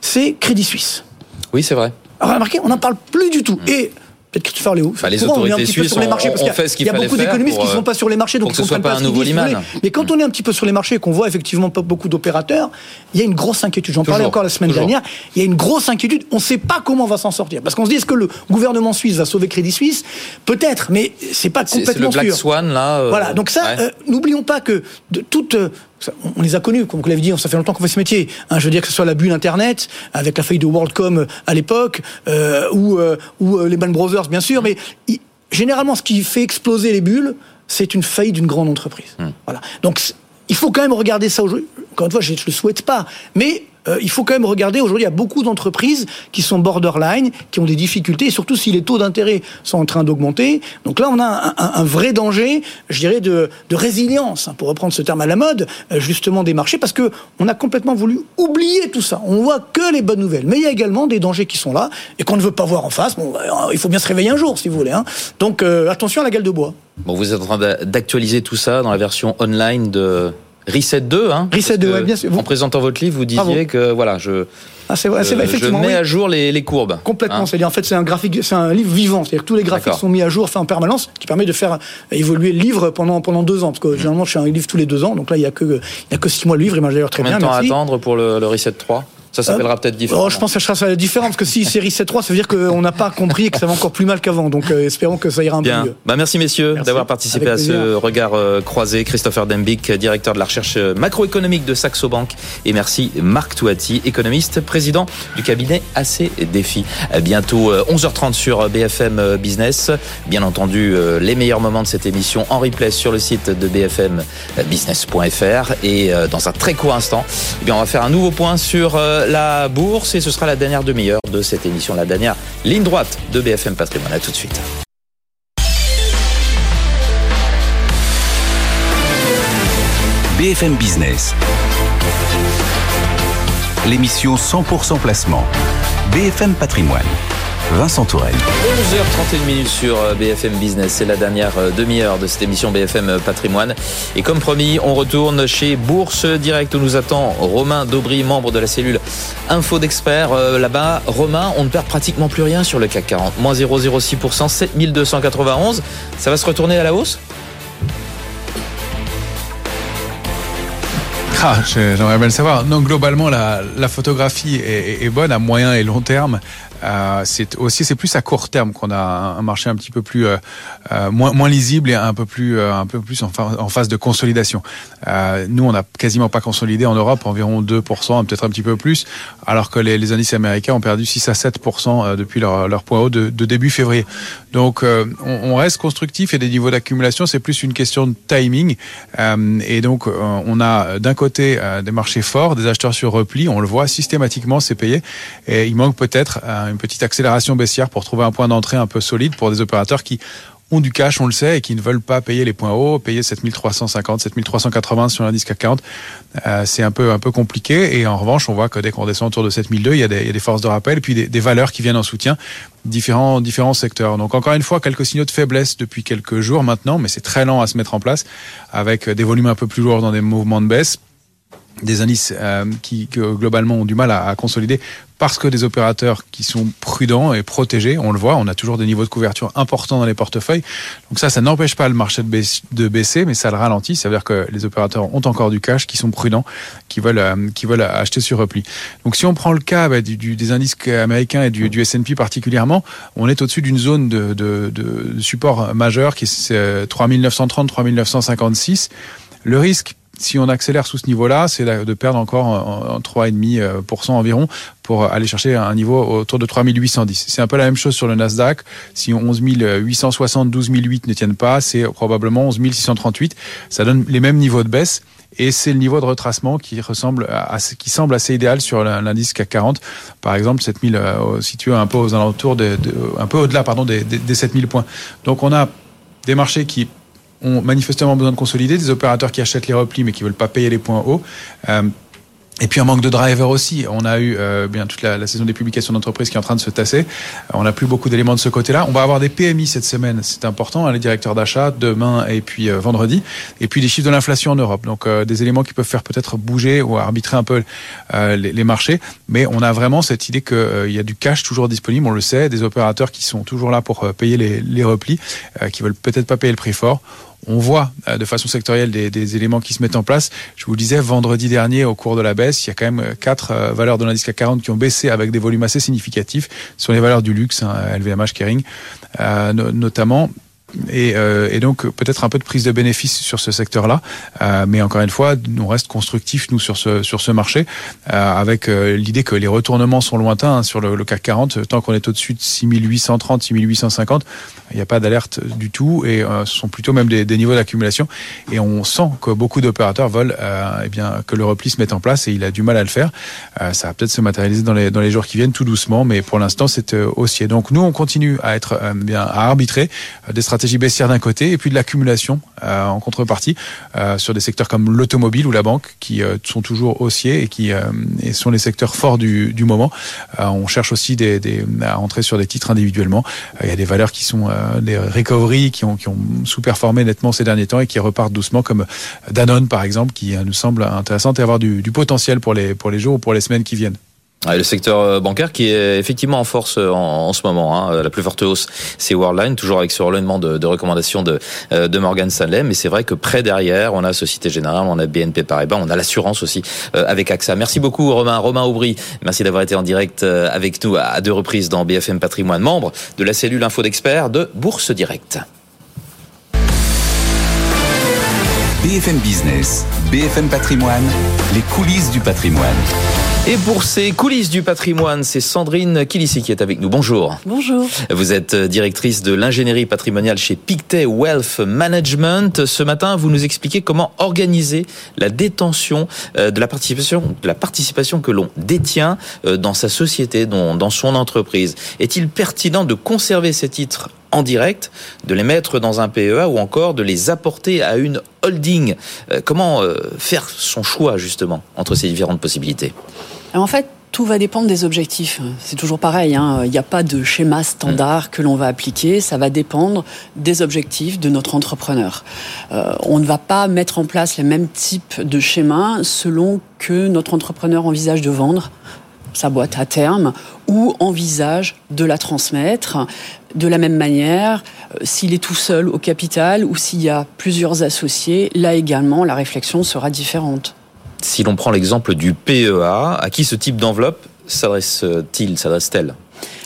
c'est Crédit Suisse. Oui, c'est vrai. Alors, remarquez, on n'en parle plus du tout. Mmh. Et peut-être Christopher Léo. Enfin, les autorités suisses sur les marchés, parce qu'il y a, beaucoup d'économistes qui ne sont pas sur les marchés, donc ils ne comprennent pas, un nouveau Liman. Mais quand on est un petit peu sur les marchés et qu'on voit effectivement pas beaucoup d'opérateurs, il y a une grosse inquiétude. J'en parlais encore la semaine dernière. Il y a une grosse inquiétude. On ne sait pas comment on va s'en sortir. Parce qu'on se dit, est-ce que le gouvernement suisse va sauver Crédit Suisse? Peut-être, mais c'est pas complètement sûr. C'est le Black Swan, là. Euh, voilà. Donc ça, euh, n'oublions pas que de toute euh, on les a connus, comme vous l'avez dit, ça fait longtemps qu'on fait ce métier. Hein, je veux dire que ce soit la bulle Internet, avec la faillite de WorldCom euh, à l'époque, euh, ou, euh, ou les Band Brothers, bien sûr, mais généralement, ce qui fait exploser les bulles, c'est une faillite d'une grande entreprise. Hmm. Voilà. Donc, il faut quand même regarder ça aujourd'hui. Encore une fois, je ne le souhaite pas, mais euh, il faut quand même regarder, aujourd'hui, il y a beaucoup d'entreprises qui sont borderline, qui ont des difficultés, surtout si les taux d'intérêt sont en train d'augmenter. Donc là, on a un, vrai danger, je dirais, de, résilience, hein, pour reprendre ce terme à la mode, euh, justement des marchés, parce que on a complètement voulu oublier tout ça. On voit que les bonnes nouvelles. Mais il y a également des dangers qui sont là, et qu'on ne veut pas voir en face. Bon, euh, il faut bien se réveiller un jour, si vous voulez. Hein. Donc attention à la gueule de bois. Bon, vous êtes en train d'actualiser tout ça dans la version online de Reset 2, hein Reset 2, bien sûr. En présentant votre livre, vous disiez que voilà, je, ah, c'est vrai, c'est effectivement, je mets à jour les, les courbes. Complètement. Hein. C'est-à-dire, en fait, c'est un graphique, c'est un livre vivant. C'est-à-dire que tous les graphiques sont mis à jour, fait en permanence, qui permet de faire évoluer le livre pendant pendant deux ans. Parce que généralement, je fais un livre tous les deux ans, donc là, il y a que il y a que six mois le livre. Et moi, d'ailleurs très Combien bien. Combien de temps à attendre pour le, le Reset 3 ça s'appellera peut-être différent. Oh, je pense que ça sera différent parce que si c'est Reset 3, ça veut dire qu'on n'a pas compris et que ça va encore plus mal qu'avant. Donc euh, espérons que ça ira un Bien. peu mieux. Bah, merci messieurs d'avoir participé à ce regard euh, croisé. Christopher Dembick, directeur de la recherche macroéconomique de Saxo Bank. Et merci Marc Touati, économiste, président du cabinet AC Défi. Bientôt 11h30 euh, sur BFM Business. Bien entendu, les meilleurs moments de cette émission en replay sur le site de bfmbusiness.fr. Et dans un très court instant, eh bien, on va faire un nouveau point sur la bourse et ce sera la dernière demi-heure de cette émission, la dernière ligne droite de BFM Patrimoine. A tout de suite. BFM Business. L'émission 100% placement. BFM Patrimoine. Vincent Tourelle. 11h31 minutes sur euh, BFM Business. C'est la dernière euh, demi-heure de cette émission BFM euh, Patrimoine. Et comme promis, on retourne chez Bourse Direct où nous attend Romain Daubry, membre de la cellule Info d'experts. Là-bas, Romain, on ne perd pratiquement plus rien sur le CAC 40. Moins 0,06%, 7291. Ça va se retourner à la hausse? Ah, j'aimerais bien le savoir. Non, globalement, la, la photographie est, est, bonne à moyen et long terme. Euh, c'est aussi c'est plus à court terme qu'on a un marché un petit peu plus euh, euh moins, lisible et un peu plus un peu plus en, phase de consolidation. Nous, on n'a quasiment pas consolidé en Europe, environ 2%, peut-être un petit peu plus, alors que les, indices américains ont perdu 6 à 7% depuis leur, point haut de, début février. Donc, on, on, reste constructif et des niveaux d'accumulation, c'est plus une question de timing. et donc, on a d'un côté des marchés forts, des acheteurs sur repli, on le voit systématiquement, c'est payé, et il manque peut-être une petite accélération baissière pour trouver un point d'entrée un peu solide pour des opérateurs qui ont du cash, on le sait, et qui ne veulent pas payer les points hauts, payer 7350, 7380 sur l'indice CAC 40. Euh, c'est un peu un peu compliqué. Et en revanche, on voit que dès qu'on descend autour de 7002, il y a des, il y a des forces de rappel, puis des, valeurs qui viennent en soutien, différents différents secteurs. Donc encore une fois, quelques signaux de faiblesse depuis quelques jours maintenant, mais c'est très lent à se mettre en place, avec des volumes un peu plus lourds dans des mouvements de baisse des indices euh, qui, globalement ont du mal à, consolider parce que des opérateurs qui sont prudents et protégés, on le voit, on a toujours des niveaux de couverture importants dans les portefeuilles. Donc ça, ça n'empêche pas le marché de baisser, mais ça le ralentit. Ça veut dire que les opérateurs ont encore du cash, qui sont prudents, qui veulent, euh, qui veulent acheter sur repli. Donc si on prend le cas bah, du, des indices américains et du, du S&P particulièrement, on est au-dessus d'une zone de, de, de, support majeur qui est 3930, 3956. Le risque si on accélère sous ce niveau-là, c'est de perdre encore en 3,5% environ pour aller chercher un niveau autour de 3810. C'est un peu la même chose sur le Nasdaq. Si 11 860, 12 008 ne tiennent pas, c'est probablement 11 638. Ça donne les mêmes niveaux de baisse. Et c'est le niveau de retracement qui ressemble à, qui semble assez idéal sur l'indice CAC 40. Par exemple, 7000 euh, situé un peu aux alentours de, un peu au-delà, pardon, des, des 7000 points. Donc on a des marchés qui ont manifestement besoin de consolider, des opérateurs qui achètent les replis mais qui veulent pas payer les points hauts. Euh, et puis un manque de driver aussi. On a eu euh, bien toute la, saison des publications d'entreprise qui est en train de se tasser. Euh, on n'a plus beaucoup d'éléments de ce côté-là. On va avoir des PMI cette semaine, c'est important, hein, les directeurs d'achat demain et puis vendredi. Et puis les chiffres de l'inflation en Europe. Donc des éléments qui peuvent faire peut-être bouger ou arbitrer un peu les, les, marchés. Mais on a vraiment cette idée qu'il y a du cash toujours disponible. On le sait, des opérateurs qui sont toujours là pour payer les, les replis, qui veulent peut-être pas payer le prix fort on voit euh, de façon sectorielle des, des, éléments qui se mettent en place. Je vous le disais, vendredi dernier, au cours de la baisse, il y a quand même euh, quatre euh, valeurs de l'indice CAC 40 qui ont baissé avec des volumes assez significatifs sur les valeurs du luxe, hein, LVMH, Kering, euh, notamment. Et, euh, et, donc peut-être un peu de prise de bénéfice sur ce secteur-là, euh, mais encore une fois, on reste constructif nous sur ce sur ce marché, euh, avec l'idée que les retournements sont lointains hein, sur le, le, CAC 40. Tant qu'on est au-dessus de 6830, 6850, il n'y a pas d'alerte du tout, et ce sont plutôt même des, des niveaux d'accumulation. Et on sent que beaucoup d'opérateurs veulent eh bien que le repli se mette en place, et il a du mal à le faire. ça va peut-être se matérialiser dans les dans les jours qui viennent, tout doucement, mais pour l'instant c'est haussier. Donc nous on continue à être bien à arbitrer des stratégies stratégie baissière d'un côté et puis de l'accumulation euh, en contrepartie euh, sur des secteurs comme l'automobile ou la banque qui euh, sont toujours haussiers et qui sont les secteurs forts du, moment. on cherche aussi à entrer sur des titres individuellement. Il y a des valeurs qui sont des recovery qui ont, qui sous-performé nettement ces derniers temps et qui repartent doucement comme Danone par exemple qui nous semble intéressante et avoir du, du potentiel pour les, pour les jours ou pour les semaines qui viennent. Le secteur euh, bancaire qui est effectivement en force euh, en, ce moment. Hein. La plus forte hausse, c'est Worldline, toujours avec ce relèvement de, recommandations de, euh, Morgan Stanley. Mais c'est vrai que près derrière, on a Société Générale, on a BNP Paribas, on a l'assurance aussi avec AXA. Merci beaucoup Romain. Romain Aubry, merci d'avoir été en direct avec nous à deux reprises dans BFM Patrimoine, membre de la cellule Info d'experts de Bourse Direct. BFM Business, BFM Patrimoine, les coulisses du patrimoine. Et pour ces coulisses du patrimoine, c'est Sandrine Kilissi qui est avec nous. Bonjour. Bonjour. Vous êtes directrice de l'ingénierie patrimoniale chez Pictet Wealth Management. Ce matin, vous nous expliquez comment organiser la détention euh, de la participation, de la participation que l'on détient euh, dans sa société, dans son entreprise. Est-il pertinent de conserver ces titres en direct, de les mettre dans un PEA ou encore de les apporter à une holding euh, Comment faire son choix justement entre ces différentes possibilités? En fait, tout va dépendre des objectifs. C'est toujours pareil, hein. il n'y a pas de schéma standard que l'on va appliquer, ça va dépendre des objectifs de notre entrepreneur. Euh, on ne va pas mettre en place les mêmes types de schémas selon que notre entrepreneur envisage de vendre sa boîte à terme ou envisage de la transmettre. De la même manière, euh, s'il est tout seul au capital ou s'il y a plusieurs associés, là également, la réflexion sera différente. Si l'on prend l'exemple du PEA, à qui ce type d'enveloppe s'adresse-t-il, s'adresse-t-elle?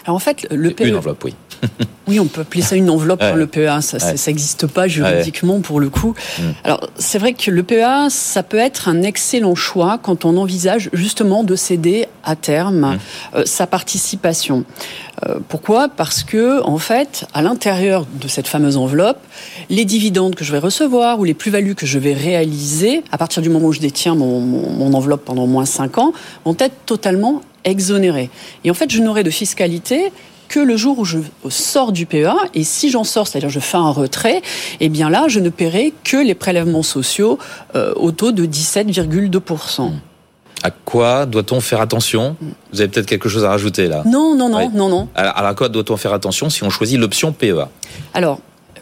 Alors en fait, le PEA... Une enveloppe, oui. Oui, on peut appeler ça une enveloppe, hein, le PEA. Ça n'existe pas juridiquement pour le coup. Mm. Alors, c'est vrai que le PEA, ça peut être un excellent choix quand on envisage justement de céder à terme mm. euh, sa participation. Euh, pourquoi? Parce que, en fait, à l'intérieur de cette fameuse enveloppe, les dividendes que je vais recevoir ou les plus-values que je vais réaliser, à partir du moment où je détiens mon, mon enveloppe pendant moins 5 ans, vont être totalement exonérés. Et en fait, je n'aurai de fiscalité que le jour où je sors du PEA. Et si j'en sors, c'est-à-dire je fais un retrait, eh bien là, je ne paierai que les prélèvements sociaux euh, au taux de 17,2%. À quoi doit-on faire attention? Vous avez peut-être quelque chose à rajouter là? Non, non, non, non, non. Alors, à quoi doit-on faire attention si on choisit l'option PEA Alors,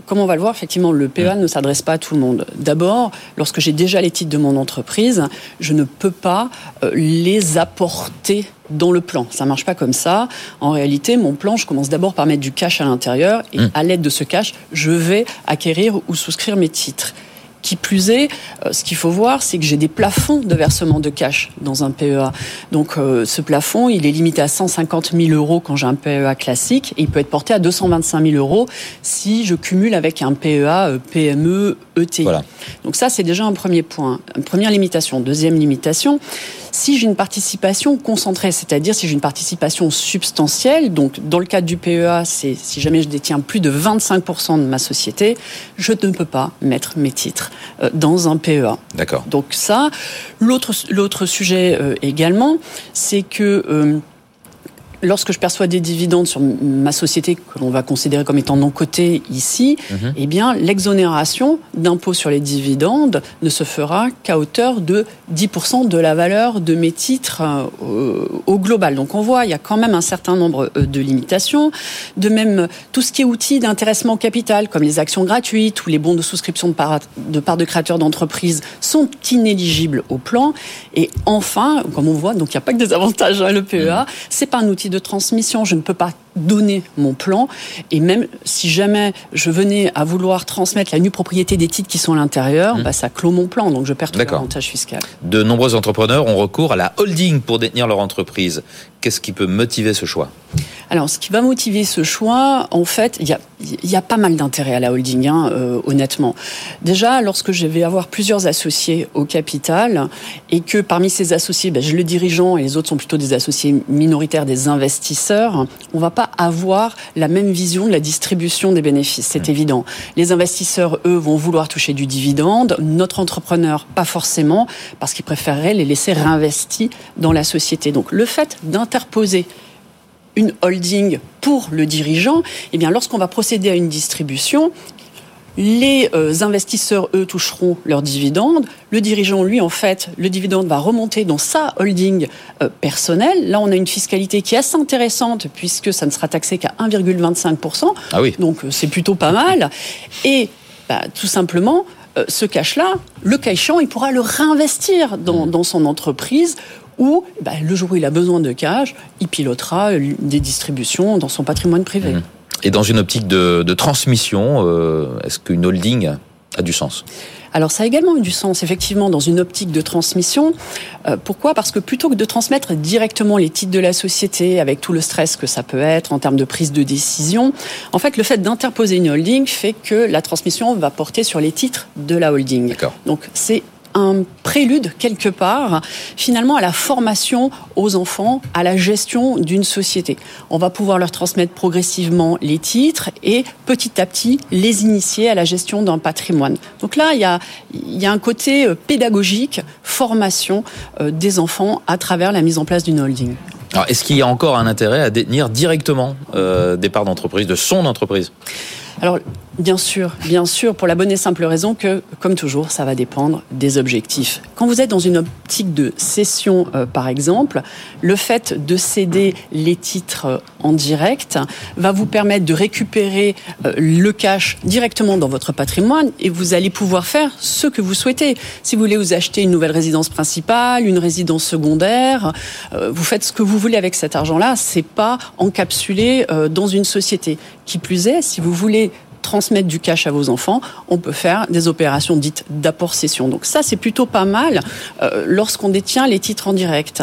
comme on va le voir, effectivement, le PEA ne s'adresse pas à tout le monde. D'abord, lorsque j'ai déjà les titres de mon entreprise, je ne peux pas euh, les apporter dans le plan. Ça marche pas comme ça. En réalité, mon plan, je commence d'abord par mettre du cash à l'intérieur et mmh. à l'aide de ce cash, je vais acquérir ou souscrire mes titres. Qui plus est, euh, ce qu'il faut voir, c'est que j'ai des plafonds de versement de cash dans un PEA. Donc euh, ce plafond, il est limité à 150 000 euros quand j'ai un PEA classique et il peut être porté à 225 000 euros si je cumule avec un PEA euh, PME ETI. Donc ça, c'est déjà un premier point, une première limitation. Deuxième limitation, si j'ai une participation concentrée, c'est-à-dire si j'ai une participation substantielle, donc dans le cadre du PEA, c'est si jamais je détiens plus de 25% de ma société, je ne peux pas mettre mes titres euh, dans un PEA. D'accord. Donc ça, l'autre sujet euh, également, c'est que euh, lorsque je perçois des dividendes sur ma société que l'on va considérer comme étant non cotée ici, mhm. eh bien l'exonération d'impôt sur les dividendes ne se fera qu'à hauteur de 10% de la valeur de mes titres euh, au global. Donc on voit, il y a quand même un certain nombre euh, de limitations. De même, tout ce qui est outils d'intéressement capital, comme les actions gratuites ou les bons de souscription de part de, part de créateurs d'entreprise, sont inéligibles au plan. Et enfin, comme on voit, donc il n'y a pas que des avantages, hein, le PEA, mhm. c'est pas un outil de transmission. Je ne peux pas donner mon plan. Et même si jamais je venais à vouloir transmettre la nue propriété des titres qui sont à l'intérieur, mmh. bah, ça clôt mon plan. Donc je perds tout l'avantage fiscal. De nombreux entrepreneurs ont recours à la holding pour détenir leur entreprise. Qu'est-ce qui peut motiver ce choix? Alors, ce qui va motiver ce choix, en fait, il y a, y a, pas mal d'intérêt à la holding, hein, euh, honnêtement. Déjà, lorsque je vais avoir plusieurs associés au capital et que parmi ces associés, ben, je le dirigeant et les autres sont plutôt des associés minoritaires, des investisseurs, on va pas avoir la même vision de la distribution des bénéfices, c'est mmh. évident. Les investisseurs, eux, vont vouloir toucher du dividende, notre entrepreneur, pas forcément, parce qu'il préférerait les laisser réinvestis dans la société. Donc le fait d'interposer une holding pour le dirigeant, eh bien, lorsqu'on va procéder à une distribution, les euh, investisseurs, eux, toucheront leurs dividendes. Le dirigeant, lui, en fait, le dividende va remonter dans sa holding euh, personnelle. Là, on a une fiscalité qui est assez intéressante puisque ça ne sera taxé qu'à 1,25%. Ah oui. Donc, euh, c'est plutôt pas mal. Et bah, tout simplement, ce cash-là, le cas il pourra le réinvestir dans, mmh. son entreprise ou bah, le jour où il a besoin de cash, il pilotera des distributions dans son patrimoine privé. Mmh. Et dans une optique de, transmission, euh, est-ce qu'une holding a du sens? Alors ça a également eu du sens, effectivement, dans une optique de transmission. Euh, pourquoi? Parce que plutôt que de transmettre directement les titres de la société, avec tout le stress que ça peut être en termes de prise de décision, en fait, le fait d'interposer une holding fait que la transmission va porter sur les titres de la holding. Donc c'est un prélude quelque part finalement à la formation aux enfants, à la gestion d'une société. On va pouvoir leur transmettre progressivement les titres et petit à petit les initier à la gestion d'un patrimoine. Donc là, il y a, un côté euh, pédagogique, formation euh, des enfants à travers la mise en place d'une holding. Alors, est-ce qu'il y a encore un intérêt à détenir directement euh, des parts d'entreprise, de son entreprise? Alors, bien sûr, bien sûr, pour la bonne et simple raison que, comme toujours, ça va dépendre des objectifs. Quand vous êtes dans une optique de cession, euh, par exemple, le fait de céder les titres euh, en direct va vous permettre de récupérer euh, le cash directement dans votre patrimoine et vous allez pouvoir faire ce que vous souhaitez. Si vous voulez vous acheter une nouvelle résidence principale, une résidence secondaire, vous faites ce que vous voulez avec cet argent-là. C'est pas encapsulé dans une société. Qui plus est, si vous voulez transmettre du cash à vos enfants, on peut faire des opérations dites d'apport-cession. Donc ça, c'est plutôt pas mal euh, lorsqu'on détient les titres en direct.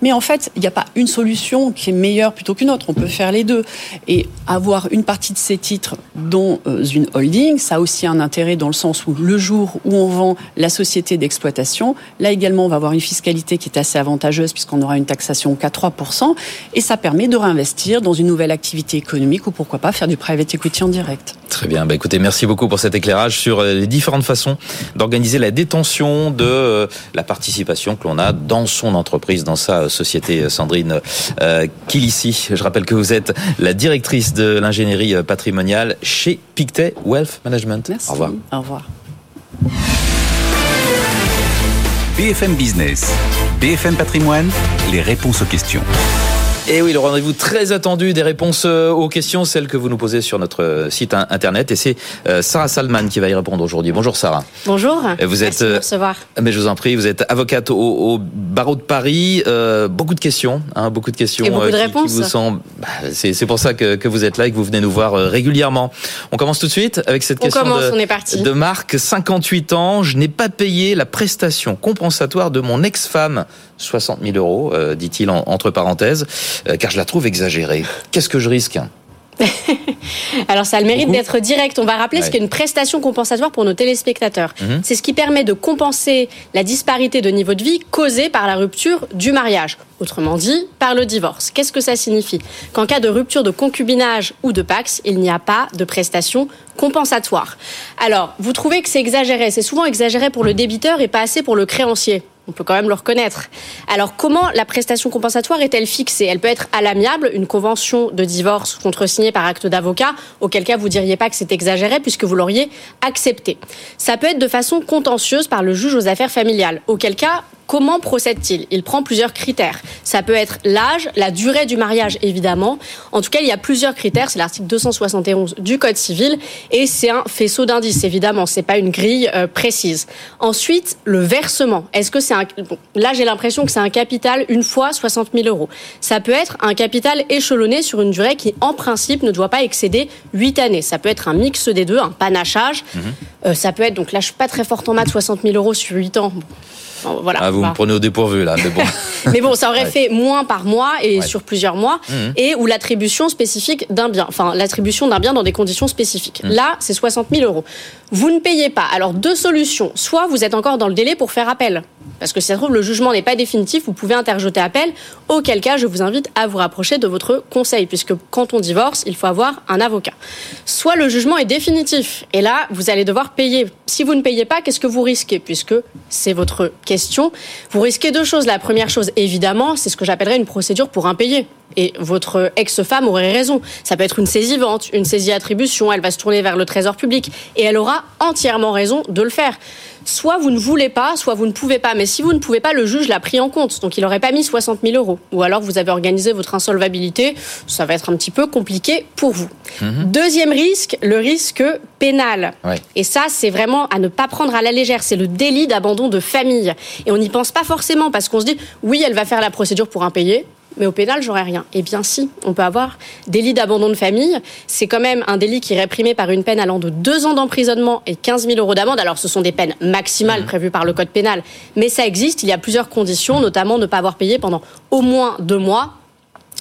Mais en fait, il n'y a pas une solution qui est meilleure plutôt qu'une autre. On peut faire les deux. Et avoir une partie de ces titres dans euh, une holding, ça a aussi un intérêt dans le sens où le jour où on vend la société d'exploitation, là également, on va avoir une fiscalité qui est assez avantageuse puisqu'on aura une taxation qu'à 3%. Et ça permet de réinvestir dans une nouvelle activité économique ou pourquoi pas faire du private equity en direct. Très bien. Bah, écoutez, merci beaucoup pour cet éclairage sur euh, les différentes façons d'organiser la détention de euh, la participation que l'on a dans son entreprise, dans sa société. Euh, Sandrine euh, Kilissi, je rappelle que vous êtes la directrice de l'ingénierie patrimoniale chez Pictet Wealth Management. Merci. Au revoir. Au revoir. BFM Business, BFM Patrimoine, les réponses aux questions. Et oui, le rendez-vous très attendu des réponses euh, aux questions, celles que vous nous posez sur notre euh, site internet. Et c'est euh, Sarah Salman qui va y répondre aujourd'hui. Bonjour Sarah. Bonjour. Vous Merci êtes, de me recevoir. Mais je vous en prie, vous êtes avocate au, au barreau de Paris. Euh, beaucoup de questions, hein, beaucoup de questions Et beaucoup de qui- qui, réponses. vous sont. bah, c'est c'est pour ça que, que vous êtes là et que vous venez nous voir régulièrement. On commence tout de suite avec cette On question commence, de, on est parti. de Marc, 58 ans. Je n'ai pas payé la prestation compensatoire de mon ex-femme, 60 000 euros, euh, dit-il en- entre parenthèses, euh, car je la trouve exagérée. Qu'est-ce que je risque Alors ça a le mérite d'être direct. On va rappeler Ouais. ce qu'est une prestation compensatoire pour nos téléspectateurs. Mhm. C'est ce qui permet de compenser la disparité de niveau de vie causée par la rupture du mariage. Autrement dit, par le divorce. Qu'est-ce que ça signifie? Qu'en cas de rupture de concubinage ou de pax, il n'y a pas de prestation compensatoire. Alors, vous trouvez que c'est exagéré C'est souvent exagéré pour le débiteur et pas assez pour le créancier. On peut quand même le reconnaître. Alors, comment la prestation compensatoire est-elle fixée? Elle peut être à l'amiable, une convention de divorce contresignée par acte d'avocat, auquel cas vous diriez pas que c'est exagéré puisque vous l'auriez accepté. Ça peut être de façon contentieuse par le juge aux affaires familiales, auquel cas Comment procède-t-il? Il prend plusieurs critères. Ça peut être l'âge, la durée du mariage, évidemment. En tout cas, il y a plusieurs critères. C'est l'article 271 du Code civil et c'est un faisceau d'indices, évidemment. C'est pas une grille euh, précise. Ensuite, le versement. Est-ce que c'est un bon, Là, j'ai l'impression que c'est un capital une fois 60 000 euros. Ça peut être un capital échelonné sur une durée qui, en principe, ne doit pas excéder 8 années. Ça peut être un mix des deux, un panachage. Euh, ça peut être donc là, je suis pas très forte en maths, 60 000 euros sur 8 ans. Bon, Voilà. Ah, vous Bah. me prenez au dépourvu là, mais bon. Mais bon, ça aurait Ouais. fait moins par mois et Ouais. sur plusieurs mois, Mhm. et ou l'attribution spécifique d'un bien, enfin l'attribution d'un bien dans des conditions spécifiques. Mhm. Là, c'est 60 000 euros. Vous ne payez pas. Alors deux solutions. Soit vous êtes encore dans le délai pour faire appel, parce que si ça se trouve le jugement n'est pas définitif, vous pouvez interjeter appel. Auquel cas, je vous invite à vous rapprocher de votre conseil, puisque quand on divorce, il faut avoir un avocat. Soit le jugement est définitif, et là, vous allez devoir payer. Si vous ne payez pas, qu'est-ce que vous risquez? Puisque c'est votre question. Vous risquez deux choses. La première chose, évidemment, c'est ce que j'appellerais une procédure pour impayé. Et votre ex-femme aurait raison. Ça peut être une saisie-vente, une saisie-attribution. Elle va se tourner vers le trésor public. Et elle aura entièrement raison de le faire. Soit vous ne voulez pas, soit vous ne pouvez pas. Mais si vous ne pouvez pas, le juge l'a pris en compte. Donc il n'aurait pas mis 60 000 euros. Ou alors vous avez organisé votre insolvabilité. Ça va être un petit peu compliqué pour vous. Deuxième risque, le risque pénal. Ouais. Et ça, c'est vraiment à ne pas prendre à la légère. C'est le délit d'abandon de famille. Et on n'y pense pas forcément parce qu'on se dit, oui, elle va faire la procédure pour impayé. Mais au pénal, j'aurais rien. Eh bien, si, on peut avoir délit d'abandon de famille. C'est quand même un délit qui est réprimé par une peine allant de deux ans d'emprisonnement et 15 000 euros d'amende. Alors, ce sont des peines maximales prévues par le code pénal. Mais ça existe. Il y a plusieurs conditions, notamment ne pas avoir payé pendant au moins deux mois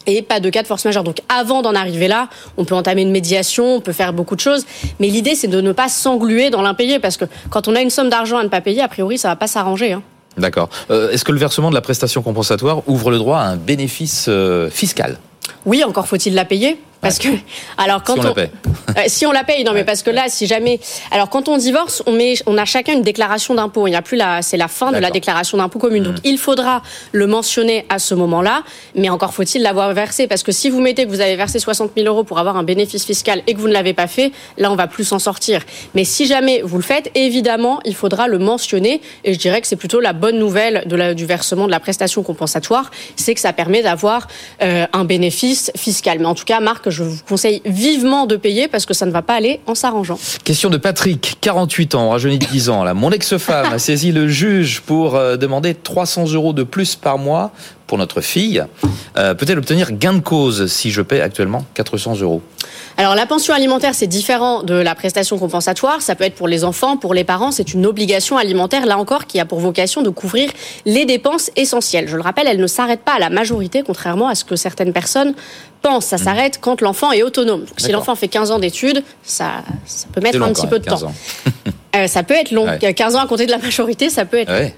et pas de cas de force majeure. Donc avant d'en arriver là, on peut entamer une médiation, on peut faire beaucoup de choses, mais l'idée c'est de ne pas s'engluer dans l'impayé parce que quand on a une somme d'argent à ne pas payer, a priori ça va pas s'arranger. Hein. D'accord. Euh, Est-ce que le versement de la prestation compensatoire ouvre le droit à un bénéfice euh, fiscal? Oui, encore faut-il la payer parce que alors quand Si on la. Euh, si on la paye, non mais parce que là, si jamais, alors quand on divorce, on met, on a chacun une déclaration d'impôt. Il n'y a plus la, c'est la fin de la. Mmh. déclaration d'impôt commune. Donc il faudra le mentionner à ce moment-là, mais encore faut-il l'avoir versé parce que si vous mettez que vous avez versé 60 000 euros pour avoir un bénéfice fiscal et que vous ne l'avez pas fait, là on va plus s'en sortir. Mais si jamais vous le faites, évidemment, il faudra le mentionner. Et je dirais que c'est plutôt la bonne nouvelle de la, du versement de la prestation compensatoire, c'est que ça permet d'avoir euh, un bénéfice fiscal. Mais en tout cas, Marc, je vous conseille vivement de payer parce que ça ne va pas aller en s'arrangeant. Question de Patrick, 48 ans, rajeuni de 10 ans. Mon ex-femme a saisi le juge pour euh, demander 300 euros de plus par mois pour notre fille, euh, peut-elle obtenir gain de cause si je paie actuellement 400 euros? Alors la pension alimentaire, c'est différent de la prestation compensatoire. Ça peut être pour les enfants, pour les parents. C'est une obligation alimentaire, là encore, qui a pour vocation de couvrir les dépenses essentielles. Je le rappelle, elle ne s'arrête pas à la majorité, contrairement à ce que certaines personnes pensent. Ça mmh. s'arrête quand l'enfant est autonome. Donc, si l'enfant fait 15 ans d'études, ça, ça peut mettre un petit peu de temps. Euh, ça peut être long. 15 ans à compter de la majorité, ça peut être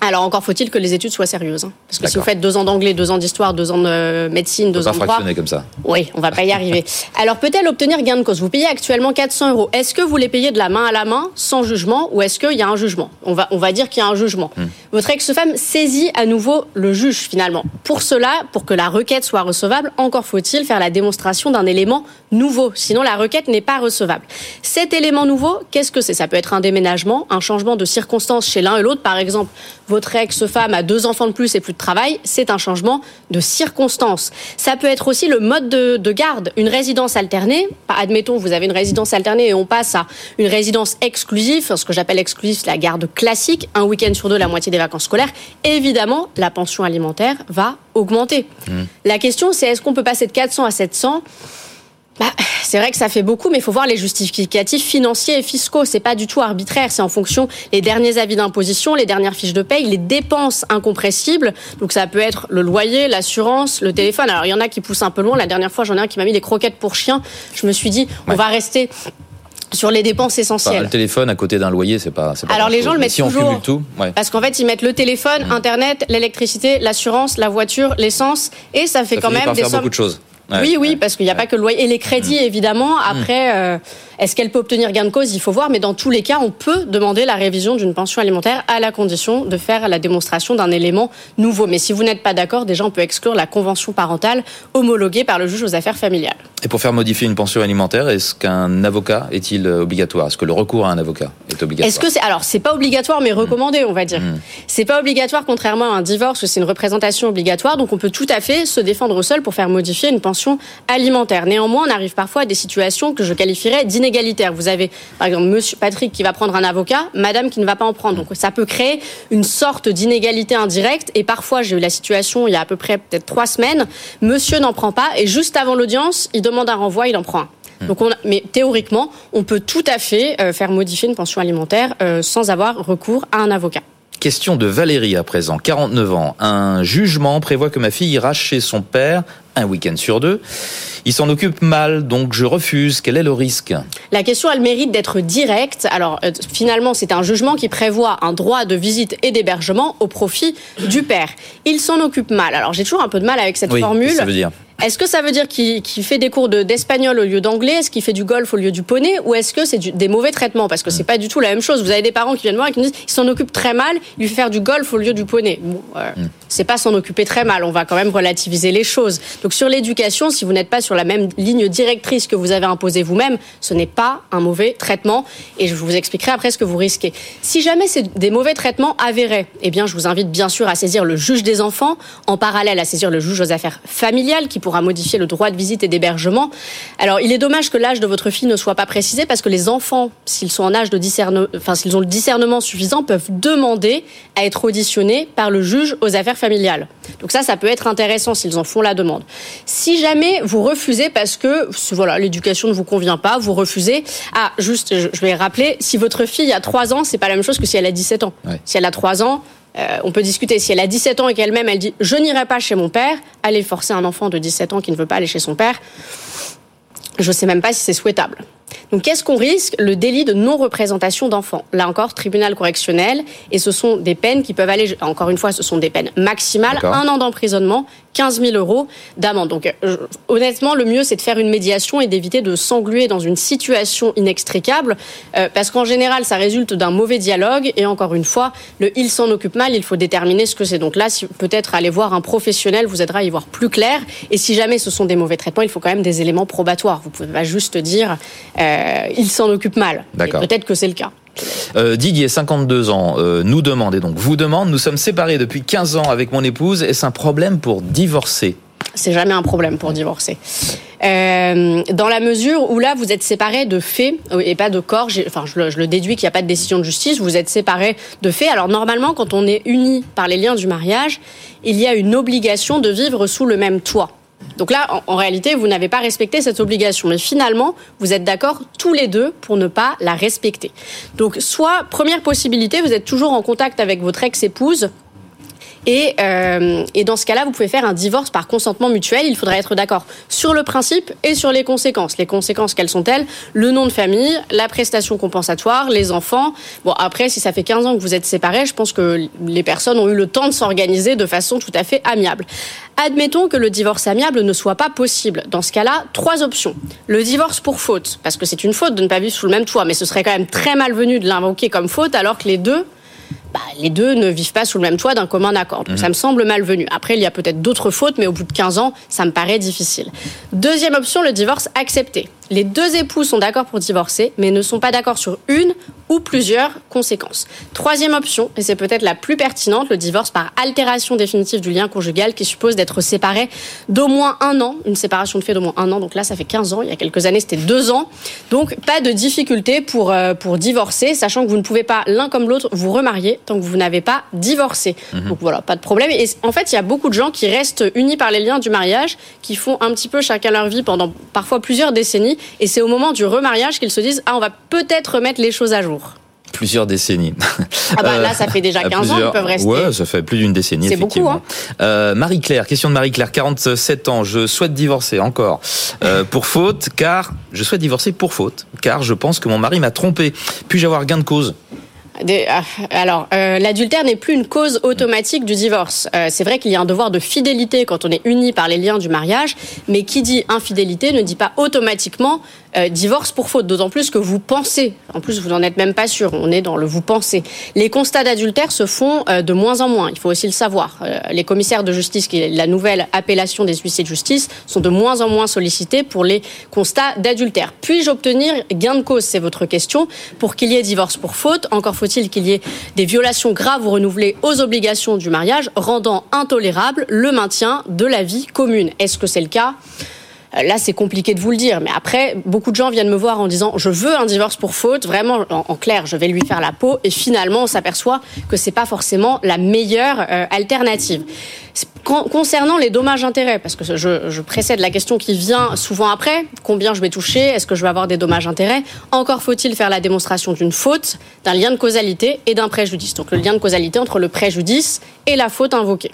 alors encore faut-il que les études soient sérieuses, hein. parce que si vous faites deux ans d'anglais, deux ans d'histoire, deux ans de euh, médecine, deux ans de droit, comme ça. Oui, on va pas y arriver. Alors peut-elle obtenir gain de cause? Vous payez actuellement 400 euros. Est-ce que vous les payez de la main à la main, sans jugement, ou est-ce qu'il y a un jugement? On va on va dire qu'il y a un jugement. Hmm. Votre ex-femme saisit à nouveau le juge finalement. Pour cela, pour que la requête soit recevable, encore faut-il faire la démonstration d'un élément nouveau. Sinon la requête n'est pas recevable. Cet élément nouveau, qu'est-ce que c'est? Ça peut être un déménagement, un changement de circonstance chez l'un et l'autre, par exemple votre ex-femme a deux enfants de plus et plus de travail, c'est un changement de circonstance. Ça peut être aussi le mode de, garde, une résidence alternée. Admettons, vous avez une résidence alternée et on passe à une résidence exclusive. Ce que j'appelle exclusive, c'est la garde classique, un week-end sur deux, la moitié des vacances scolaires. Évidemment, la pension alimentaire va augmenter. Mmh. La question, c'est est-ce qu'on peut passer de 400 à 700 bah, c'est vrai que ça fait beaucoup, mais il faut voir les justificatifs financiers et fiscaux. C'est pas du tout arbitraire. C'est en fonction des derniers avis d'imposition, les dernières fiches de paye, les dépenses incompressibles. Donc ça peut être le loyer, l'assurance, le téléphone. Alors il y en a qui poussent un peu loin. La dernière fois, j'en ai un qui m'a mis des croquettes pour chiens. Je me suis dit, on va rester sur les dépenses essentielles. le téléphone à côté d'un loyer, c'est pas, pas. Alors les gens le mettent si toujours. On tout, Parce qu'en fait, ils mettent le téléphone, mmh. Internet, l'électricité, l'assurance, la voiture, l'essence, et ça fait quand même des sommes. beaucoup de choses oui, oui, parce qu'il n'y a pas que le loyer et les crédits, mm. évidemment. Après, euh, est-ce qu'elle peut obtenir gain de cause? Il faut voir, mais dans tous les cas, on peut demander la révision d'une pension alimentaire à la condition de faire la démonstration d'un élément nouveau. Mais si vous n'êtes pas d'accord, déjà, on peut exclure la convention parentale homologuée par le juge aux affaires familiales. Et pour faire modifier une pension alimentaire, est-ce qu'un avocat est-il obligatoire? Est-ce que le recours à un avocat est obligatoire? Est-ce que c'est alors c'est pas obligatoire, mais recommandé, on va dire. Mm. C'est pas obligatoire, contrairement à un divorce où c'est une représentation obligatoire. Donc on peut tout à fait se défendre seul pour faire modifier une pension alimentaire. Néanmoins, on arrive parfois à des situations que je qualifierais Vous avez, par exemple, Monsieur Patrick qui va prendre un avocat, Madame qui ne va pas en prendre. Donc, ça peut créer une sorte d'inégalité indirecte. Et parfois, j'ai eu la situation il y a à peu près peut-être trois semaines. Monsieur n'en prend pas et juste avant l'audience, il demande un renvoi, il en prend un. Hmm. Donc on mais théoriquement, on peut tout à fait euh, faire modifier une pension alimentaire euh, sans avoir recours à un avocat. Question de Valérie à présent, 49 ans. Un jugement prévoit que ma fille ira chez son père un week-end sur deux. Il s'en occupe mal, donc je refuse. Quel est le risque? La question, elle mérite d'être directe. Alors, euh, finalement, c'est un jugement qui prévoit un droit de visite et d'hébergement au profit du père. Il s'en occupe mal. Alors, j'ai toujours un peu de mal avec cette oui, formule. Ça veut dire est-ce que ça veut dire qu'il fait des cours d'espagnol au lieu d'anglais? Est-ce qu'il fait du golf au lieu du poney? Ou est-ce que c'est des mauvais traitements? Parce que c'est pas du tout la même chose. Vous avez des parents qui viennent voir et qui me disent il s'en occupe très mal, il fait faire du golf au lieu du poney. Bon, euh, mm. C'est pas s'en occuper très mal. On va quand même relativiser les choses. Donc sur l'éducation, si vous n'êtes pas sur la même ligne directrice que vous avez imposée vous-même, ce n'est pas un mauvais traitement. Et je vous expliquerai après ce que vous risquez. Si jamais c'est des mauvais traitements avérés, eh bien je vous invite bien sûr à saisir le juge des enfants, en parallèle à saisir le juge aux affaires familiales qui pourra modifier le droit de visite et d'hébergement. Alors, il est dommage que l'âge de votre fille ne soit pas précisé parce que les enfants, s'ils sont en âge de discernement, enfin, s'ils ont le discernement suffisant, peuvent demander à être auditionnés par le juge aux affaires familiales. Donc ça, ça peut être intéressant s'ils en font la demande. Si jamais vous refusez parce que, voilà, l'éducation ne vous convient pas, vous refusez. Ah, juste, je vais rappeler, si votre fille a 3 ans, c'est pas la même chose que si elle a 17 ans. Si elle a 3 ans, euh, on peut discuter. Si elle a 17 ans et qu'elle-même, elle dit je n'irai pas chez mon père, aller forcer un enfant de 17 ans qui ne veut pas aller chez son père, je ne sais même pas si c'est souhaitable. Donc qu'est-ce qu'on risque? Le délit de non-représentation d'enfants. Là encore, tribunal correctionnel, et ce sont des peines qui peuvent aller, encore une fois, ce sont des peines maximales, un an d'emprisonnement, 15 000 euros d'amende. Donc euh, honnêtement, le mieux, c'est de faire une médiation et d'éviter de s'engluer dans une situation inextricable, euh, parce qu'en général, ça résulte d'un mauvais dialogue, et encore une fois, le il s'en occupe mal, il faut déterminer ce que c'est. Donc là, si, peut-être aller voir un professionnel vous aidera à y voir plus clair, et si jamais ce sont des mauvais traitements, il faut quand même des éléments probatoires. Vous pouvez pas juste dire... Euh, il s'en occupe mal. Peut-être que c'est le cas. Euh, Didier, 52 ans, euh, nous demande, et donc vous demande, nous sommes séparés depuis 15 ans avec mon épouse, est-ce un problème pour divorcer? C'est jamais un problème pour divorcer. euh, dans la mesure où là, vous êtes séparés de fait et pas de corps. Enfin, je le, je le déduis qu'il n'y a pas de décision de justice. Vous êtes séparés de fait. Alors normalement, quand on est unis par les liens du mariage, il y a une obligation de vivre sous le même toit. Donc là, en, réalité, vous n'avez pas respecté cette obligation. Mais finalement, vous êtes d'accord tous les deux pour ne pas la respecter. Donc, soit, première possibilité, vous êtes toujours en contact avec votre ex-épouse et, euh, et, dans ce cas-là, vous pouvez faire un divorce par consentement mutuel. Il faudra être d'accord sur le principe et sur les conséquences. Les conséquences, quelles sont-elles? Le nom de famille, la prestation compensatoire, les enfants. Bon, après, si ça fait 15 ans que vous êtes séparés, je pense que les personnes ont eu le temps de s'organiser de façon tout à fait amiable. Admettons que le divorce amiable ne soit pas possible. Dans ce cas-là, trois options. Le divorce pour faute, parce que c'est une faute de ne pas vivre sous le même toit, mais ce serait quand même très malvenu de l'invoquer comme faute alors que les deux bah, les deux ne vivent pas sous le même toit d'un commun accord. Donc mmh. ça me semble malvenu. Après, il y a peut-être d'autres fautes, mais au bout de 15 ans, ça me paraît difficile. Deuxième option, le divorce accepté. Les deux époux sont d'accord pour divorcer, mais ne sont pas d'accord sur une ou plusieurs conséquences. Troisième option, et c'est peut-être la plus pertinente, le divorce par altération définitive du lien conjugal qui suppose d'être séparé d'au moins un an, une séparation de fait d'au moins un an. Donc là, ça fait 15 ans. Il y a quelques années, c'était deux ans. Donc pas de difficulté pour, euh, pour divorcer, sachant que vous ne pouvez pas l'un comme l'autre vous remarier tant que vous n'avez pas divorcé. Mmh. Donc voilà, pas de problème. Et en fait, il y a beaucoup de gens qui restent unis par les liens du mariage, qui font un petit peu chacun leur vie pendant parfois plusieurs décennies et c'est au moment du remariage qu'ils se disent ah on va peut-être remettre les choses à jour. Plusieurs décennies. Ah bah là, ça fait déjà 15 plusieurs... ans qu'ils peuvent rester. Ouais, ça fait plus d'une décennie. C'est beaucoup. Hein. Euh, Marie-Claire, question de Marie-Claire, 47 ans. Je souhaite divorcer encore euh, pour faute, car je souhaite divorcer pour faute, car je pense que mon mari m'a trompé. Puis-je avoir gain de cause? Alors, euh, l'adultère n'est plus une cause automatique du divorce. Euh, c'est vrai qu'il y a un devoir de fidélité quand on est uni par les liens du mariage, mais qui dit infidélité ne dit pas automatiquement euh, divorce pour faute, d'autant plus que vous pensez. En plus, vous n'en êtes même pas sûr. On est dans le vous pensez. Les constats d'adultère se font de moins en moins. Il faut aussi le savoir. Les commissaires de justice, qui est la nouvelle appellation des huissiers de justice, sont de moins en moins sollicités pour les constats d'adultère. Puis-je obtenir gain de cause? C'est votre question. Pour qu'il y ait divorce pour faute, encore faut-il qu'il y ait des violations graves ou renouvelées aux obligations du mariage, rendant intolérable le maintien de la vie commune. Est-ce que c'est le cas? Là, c'est compliqué de vous le dire, mais après, beaucoup de gens viennent me voir en disant je veux un divorce pour faute. Vraiment, en, clair, je vais lui faire la peau. Et finalement, on s'aperçoit que c'est pas forcément la meilleure euh, alternative. Concernant les dommages-intérêts, parce que je, je, précède la question qui vient souvent après, combien je vais toucher, est-ce que je vais avoir des dommages-intérêts Encore faut-il faire la démonstration d'une faute, d'un lien de causalité et d'un préjudice. Donc le lien de causalité entre le préjudice et la faute invoquée.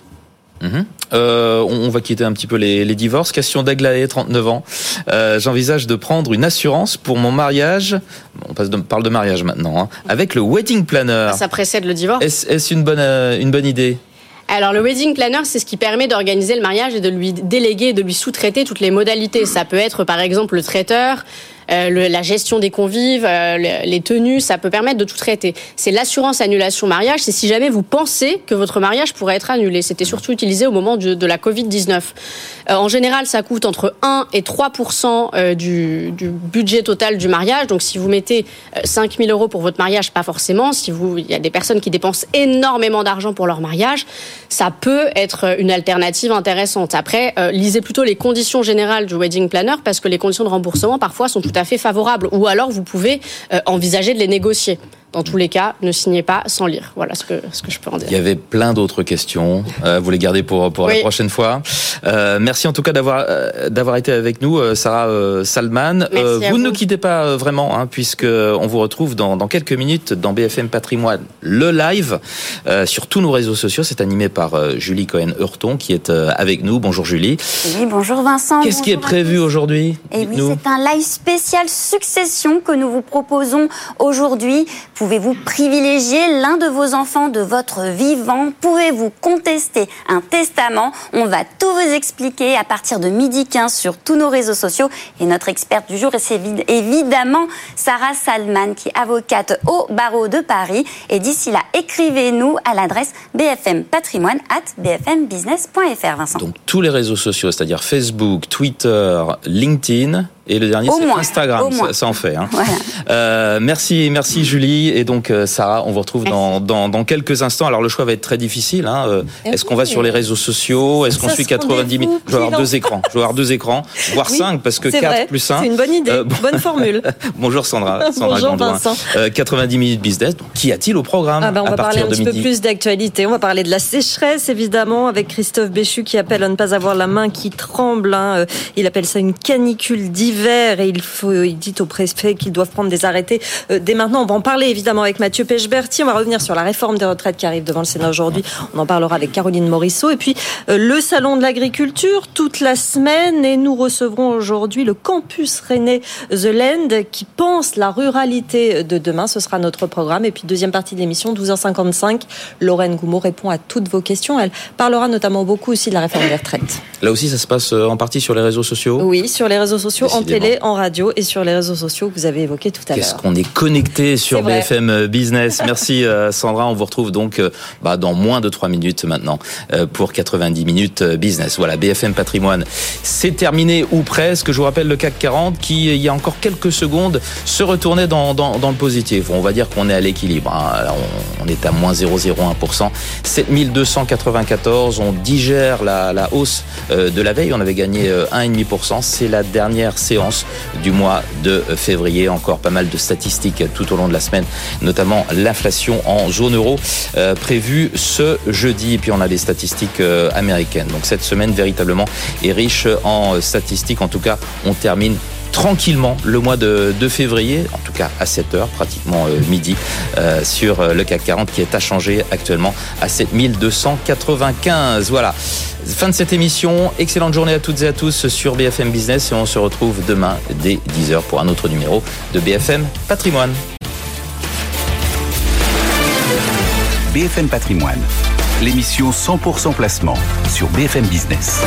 Mmh. Euh, on va quitter un petit peu les, les divorces. Question d'Aglaé, 39 ans. Euh, J'envisage de prendre une assurance pour mon mariage. On passe de, parle de mariage maintenant. Hein, avec le wedding planner. Ça précède le divorce? Est-ce une bonne, euh, une bonne idée? Alors le wedding planner, c'est ce qui permet d'organiser le mariage et de lui déléguer, de lui sous-traiter toutes les modalités. Ça peut être par exemple le traiteur, le, la gestion des convives, euh, les tenues, ça peut permettre de tout traiter. C'est l'assurance annulation mariage, c'est si jamais vous pensez que votre mariage pourrait être annulé. C'était surtout utilisé au moment de, de la Covid-19. Euh, en général, ça coûte entre 1 et 3 euh, du, du, budget total du mariage. Donc si vous mettez 5 000 euros pour votre mariage, pas forcément. Si vous, il y a des personnes qui dépensent énormément d'argent pour leur mariage, ça peut être une alternative intéressante. Après, lisez plutôt les conditions générales du wedding planner parce que les conditions de remboursement parfois sont tout à fait favorable. Ou alors, vous pouvez euh, envisager de les négocier. Dans tous les cas, ne signez pas sans lire. Voilà ce que, ce que je peux en dire. Il y avait plein d'autres questions. Euh, vous les gardez pour, pour oui. la prochaine fois. Euh, merci en tout cas d'avoir euh, d'avoir été avec nous, euh, Sarah euh, Salman. vous, vous, ne nous quittez pas vraiment, hein, puisque on vous retrouve dans, dans quelques minutes dans BFM Patrimoine, le live sur tous nos réseaux sociaux. C'est animé par Julie Cohen-Hurton qui est avec nous. Bonjour Julie. Oui, bonjour Vincent. Qu'est-ce qui est prévu aujourd'hui? Eh oui, c'est un live spécial succession que nous vous proposons aujourd'hui. Pouvez-vous privilégier l'un de vos enfants de votre vivant? Pouvez-vous contester un testament? On va tout vous expliquer à partir de midi 15 sur tous nos réseaux sociaux. Et notre experte du jour est évidemment Sarah Salman, qui est avocate au barreau de Paris. Et d'ici là, écrivez-nous à l'adresse bfmpatrimoine at Vincent. Donc tous les réseaux sociaux, c'est-à-dire Facebook, Twitter, LinkedIn, Et le dernier, c'est Instagram. Ça, ça, en fait. Hein. Voilà. Euh, merci, merci Julie. Et donc, euh, Sarah, on vous retrouve dans, dans, dans, quelques instants. Alors, le choix va être très difficile. Hein. Euh, eh est-ce qu'on va sur les réseaux sociaux? Est-ce qu'on suit 90 minutes Je vais avoir deux écrans. Je vais avoir deux écrans, voire cinq, parce que 4 plus 1. C'est une bonne idée, bonne formule. Bonjour Sandra. Sandra Bonjour Vincent. 90 minutes business. Donc, Qu'y a-t-il au programme ah ben, On va parler un petit peu plus d'actualité. On va parler de la sécheresse, évidemment, avec Christophe Béchu qui appelle à ne pas avoir la main qui tremble. Hein. Il appelle ça une canicule d'hiver et il il dit au préfet qu'ils doivent prendre des arrêtés euh, dès maintenant. On va en parler évidemment avec Mathieu Pechberti. On va revenir sur la réforme des retraites qui arrive devant le Sénat aujourd'hui. On en parlera avec Caroline Morisseau. Et puis euh, le salon de l'agriculture toute la semaine. Et nous recevrons aujourd'hui le campus René The Land qui pense la ruralité de demain. Ce sera notre programme. Et puis deuxième partie de l'émission, 12h55. Lorraine Goumeau répond à toutes vos questions. Elle parlera notamment beaucoup aussi de la réforme des retraites. Là aussi, ça se passe euh, en partie sur les réseaux sociaux? Oui, sur les réseaux sociaux, en télé, en radio et sur les réseaux sociaux que vous avez évoqués tout à l'heure. Qu'est-ce qu'on est connecté sur BFM Business. Merci euh, Sandra, on vous retrouve donc euh, bah, dans moins de 3 minutes maintenant euh, pour 90 minutes business. Voilà, BFM Patrimoine, c'est terminé ou presque. Je vous rappelle le CAC 40 qui, il y a encore quelques secondes, se retournait dans, dans, dans le positif. On va dire qu'on est à l'équilibre. Hein. On, est à moins 0,01%. 7294, on digère la, la hausse de la veille. On avait gagné 1,5%. C'est la dernière du mois de février. Encore pas mal de statistiques tout au long de la semaine, notamment l'inflation en zone euro euh, prévue ce jeudi. Et puis on a les statistiques euh, américaines. Donc cette semaine véritablement est riche en statistiques. En tout cas, on termine tranquillement le mois de, février, en tout cas à 7 heures, pratiquement euh, midi, sur le CAC 40 qui est à changer actuellement à 7295. Voilà. Fin de cette émission. Excellente journée à toutes et à tous sur BFM Business et on se retrouve demain dès 10h pour un autre numéro de BFM Patrimoine. BFM Patrimoine, l'émission 100% placement sur BFM Business.